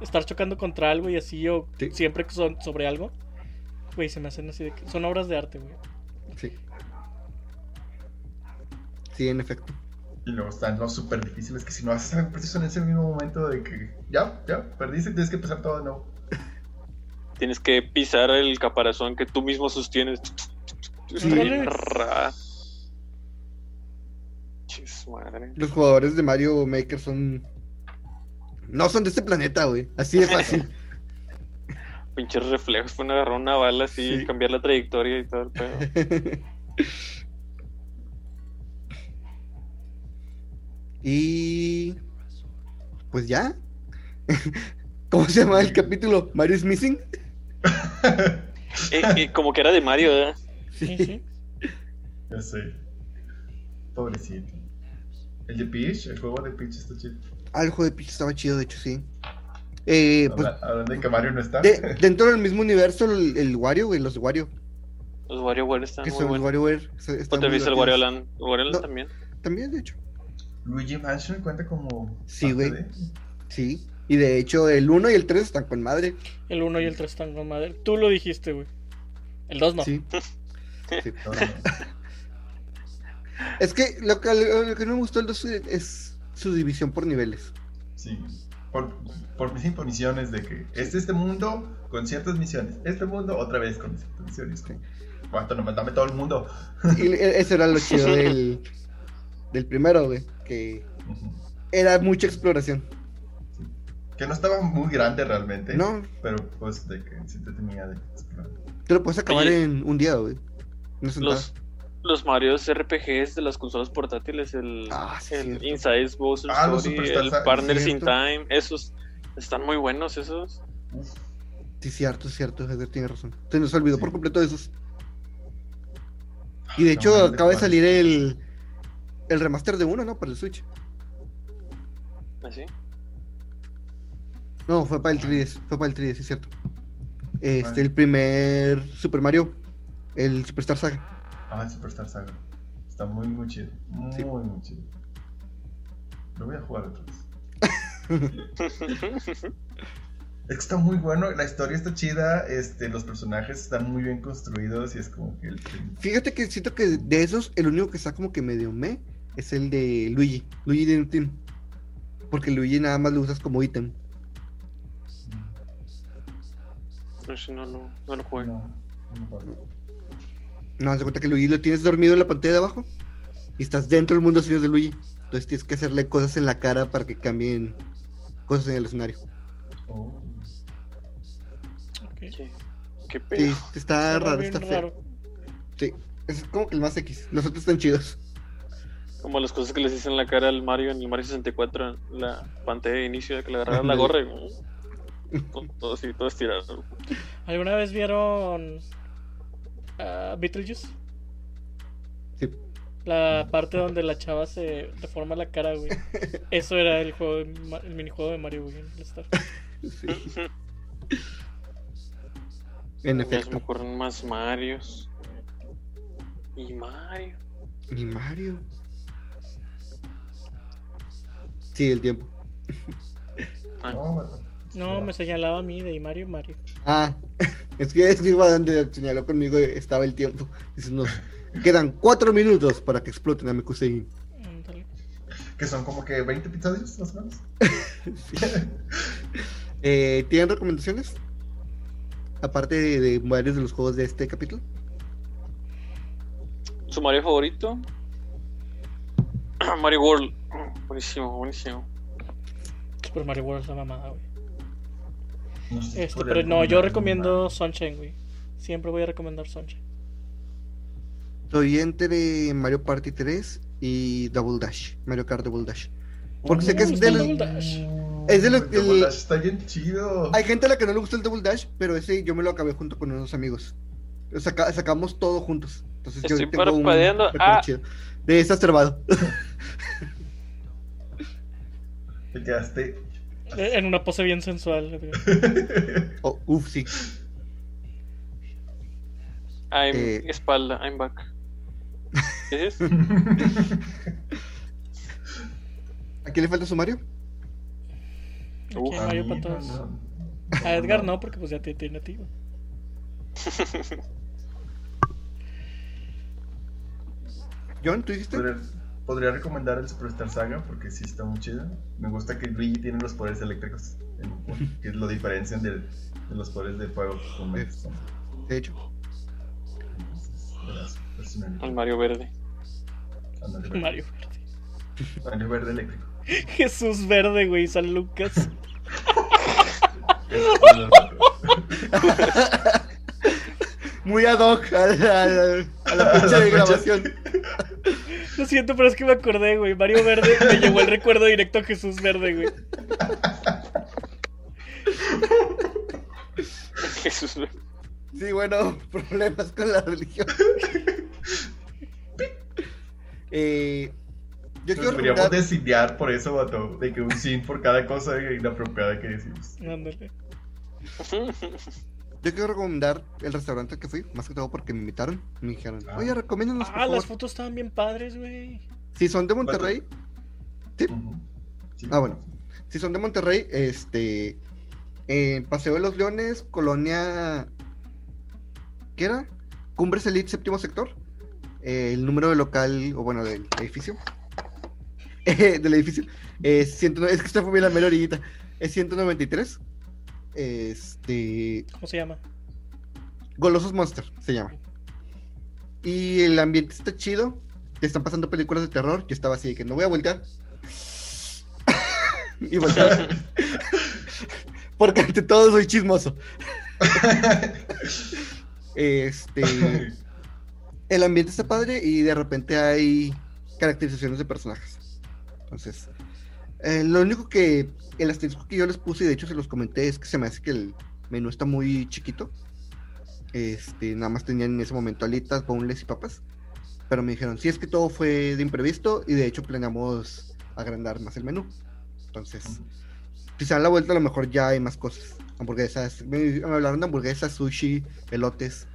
estar chocando contra algo y así, o Sí. siempre que son sobre algo, güey, se me hacen así de que son obras de arte, güey. Sí. Sí, en efecto. Y luego están los súper difíciles que si no haces algo preciso en ese mismo momento de que ya, ya, perdiste, tienes que empezar todo de nuevo. Tienes que pisar el caparazón que tú mismo sostienes. Está bien Órale. ra- Chis madre. Los jugadores de Mario Maker son. No son de este planeta, güey. Así de fácil. Pinches reflejos. Pueden agarrar una bala así, Sí. cambiar la trayectoria y todo el pedo. y. Pues ya. ¿Cómo se llama el capítulo? ¿Mario's Missing? Eh, eh, como que era de Mario, ¿verdad? Sí, sí. Ya sé. Pobrecito. El de Peach, el juego de Peach está chido. Ah, el juego de Peach estaba chido, de hecho, sí. Eh, pues, Hablando de que Mario no está. de- dentro del mismo universo, el, el Wario, güey, los de Wario. Los WarioWare están Que muy son. WarioWare. ¿O te viste el divertidos. Wario Land? ¿El Wario Land No. también? También, de hecho. Luigi Mansion cuenta como. Sí, güey. de- Sí. Y de hecho, el 1 y el 3 están con madre. El 1 y el 3 están con madre. Tú lo dijiste, güey. El 2 no. Sí. Sí. No, no, no. Es que lo que, lo que no me gustó del 2 es su división por niveles. Sí. Por, por mis imposiciones de que es este mundo con ciertas misiones. Este mundo otra vez con ciertas misiones. ¿Cuánto no dame todo el mundo? Y eso era lo chido del, del primero, güey. Que era mucha exploración. Que no estaba muy grande realmente. No. Pero pues de que sí te tenía de explorar. Te lo puedes acabar Oye. en un día, güey. No. Los, los Marios RPGs de las consolas portátiles, el, Ah, sí, el. Inside Bowser Ah, Story, el Saga, Partners in cierto. Time, esos están muy buenos esos. Sí, cierto, cierto. Edgar tiene razón. Se nos olvidó por completo de esos. Y de No, hecho, acaba de salir el, el remaster de uno, ¿no? Para el Switch. Así. No, fue para el 3DS. Fue para el 3DS, es cierto. Este, Vale. el primer Super Mario. El Superstar Saga. Ah, el Superstar Saga. Está muy, muy chido. Muy, Sí. muy chido. Lo voy a jugar otra vez. Es que está muy bueno, la historia está chida, este, los personajes están muy bien construidos y es como que el... Fíjate que siento que de esos, el único que está como que medio me es el de Luigi. Luigi de Team. Porque Luigi nada más lo usas como ítem. No, no, no, no lo juego. No, no me acuerdo. No, haz de cuenta que Luigi lo tienes dormido en la pantalla de abajo. Y estás dentro del mundo sin de Luigi. Entonces tienes que hacerle cosas en la cara para que cambien cosas en el escenario. Oh. Ok. ¿Qué, qué Sí, está raro, está feo. Sí, es como que el más X. Los otros están chidos. Como las cosas que les dicen en la cara al Mario en el Mario 64, en la pantalla de inicio, de que le agarraron la gorra y. mm, todo, así, todo estirado. ¿Alguna vez vieron ah, Beetlejuice? Sí. La parte donde la chava se deforma la cara, güey. Eso era el juego de el minijuego de Mario, güey. en el Star. Sí, en se me efecto. ocurren más Marios. Y Mario. Y Mario. Sí, el tiempo. Ah, No, me señalaba a mí de Mario, Mario. Ah, es que es que iba donde señaló conmigo estaba el tiempo. Dice, no, quedan cuatro minutos para que exploten a mi Kusein. Ándale. Que son como que 20 episodios más o menos. Eh, ¿Tienen recomendaciones? Aparte de, de varios de los juegos de este capítulo. ¿Su Mario favorito? Mario World. Buenísimo, buenísimo. Super Mario World es la mamada, güey. No sé si Este, pero no, yo recomiendo. Sunshine, güey. Siempre voy a recomendar Sunshine. Estoy entre Mario Party 3 y Double Dash. Mario Kart Double Dash. Porque sé que es de los- Double Dash. Es de lo- El Double el- Dash está bien chido. Hay gente a la que no le gusta el Double Dash, pero ese yo me lo acabé junto con unos amigos. Saca- sacamos todo juntos. Entonces yo Estoy tengo un Ah. chido. De exacerbado. Te quedaste. Eh, En una pose bien sensual. Oh, uf, sí. I'm Eh. espalda, I'm back. ¿Qué dices? ¿A quién le falta su Mario? Aquí Uf, hay A Mario mí, para no, todos. no. A Edgar no, porque pues ya te tiene a ti, güey. John, ¿tú dijiste? Podría, podría recomendar el Superstar Saga porque sí está muy chido. Me gusta que Luigi tiene los poderes eléctricos, en- que lo diferencian de, de los poderes de fuego con Sí. De hecho. Personalidades. El Mario Verde. Mario Verde. Mario verde eléctrico. Jesús Verde, güey, San Lucas. Muy ad hoc a la, a la- a la fecha de grabación. Lo siento, pero es que me acordé, güey. Mario Verde me llevó el recuerdo directo a Jesús Verde, güey. Jesús. Sí, bueno, problemas con la religión. Eh, yo quiero Nos deberíamos recomendar, desindiar por eso, vato. De que un sin por cada cosa inapropiada que decimos. Ándale. yo quiero recomendar el restaurante al que fui, más que todo porque me invitaron. Me dijeron, Ah. oye, recomiéndanos, por Ah, las favor. fotos estaban bien padres, güey. Si son de Monterrey, Sí. Ah, bueno. Si son de Monterrey, este. En Paseo de los Leones, Colonia. ¿Qué era? Cumbres Elite, séptimo sector. Eh, el número de local, o bueno, del edificio. Eh, del edificio. Es, 109 es que esta fue bien la mera orillita. Es 193. Este. ¿Cómo se llama? Golosos Monster se llama. Y el ambiente está chido. Te están pasando películas de terror. Yo estaba así de que no voy a voltear. y volteaba. Porque ante todo soy chismoso. este. El ambiente está padre y de repente hay caracterizaciones de personajes. Entonces, eh, lo único que el asterisco que yo les puse, y de hecho se los comenté, es que se me hace que el menú está muy chiquito. Este, nada más tenían en ese momento alitas, boneless y papas. Pero me dijeron, sí, es que todo fue de imprevisto y de hecho planeamos agrandar más el menú. Entonces, si se dan la vuelta, a lo mejor ya hay más cosas. Hamburguesas, me, hablaron de hamburguesas, sushi, elotes.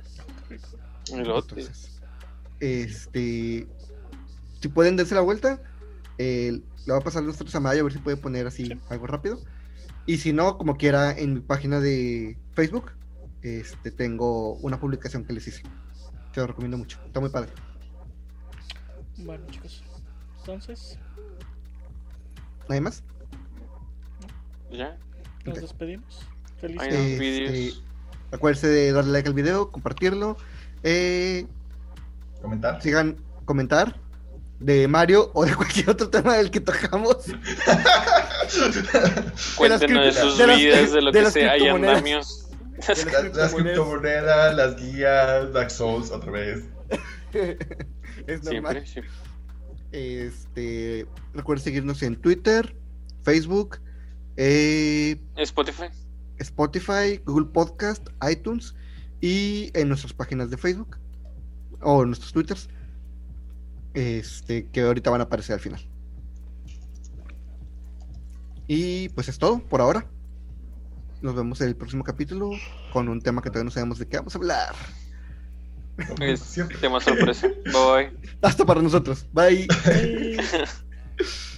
Elote. Entonces, este, si pueden darse la vuelta, eh, le va a pasar los tres a Mayo a ver si puede poner así Sí. algo rápido. Y si no, como quiera, en mi página de Facebook, este, tengo una publicación que les hice. Te lo recomiendo mucho. Está muy padre. Bueno, chicos. Entonces, ¿Nadie más? Ya. nos Ok. despedimos. Feliz. Este, vídeos. acuérdense de darle like al video, compartirlo. Eh, Comentar. sigan comentar de Mario o de cualquier otro tema del que tocamos. Cuéntenos de sus de las- vidas, de lo de que las sea. Hay criptomonedas. andamios. Las Las, criptomonedas. criptomonedas, las guías, Dark Souls, otra vez. es normal. Siempre, siempre. Este, recuerden seguirnos en Twitter, Facebook, eh, Spotify. Spotify, Google Podcast, iTunes y en nuestras páginas de Facebook o en nuestros Twitters. Este, que ahorita van a aparecer al final. Y pues es todo por ahora. Nos vemos en el próximo capítulo con un tema que todavía no sabemos de qué vamos a hablar. Es tema sorpresa. Bye. Hasta para nosotros. Bye. Bye.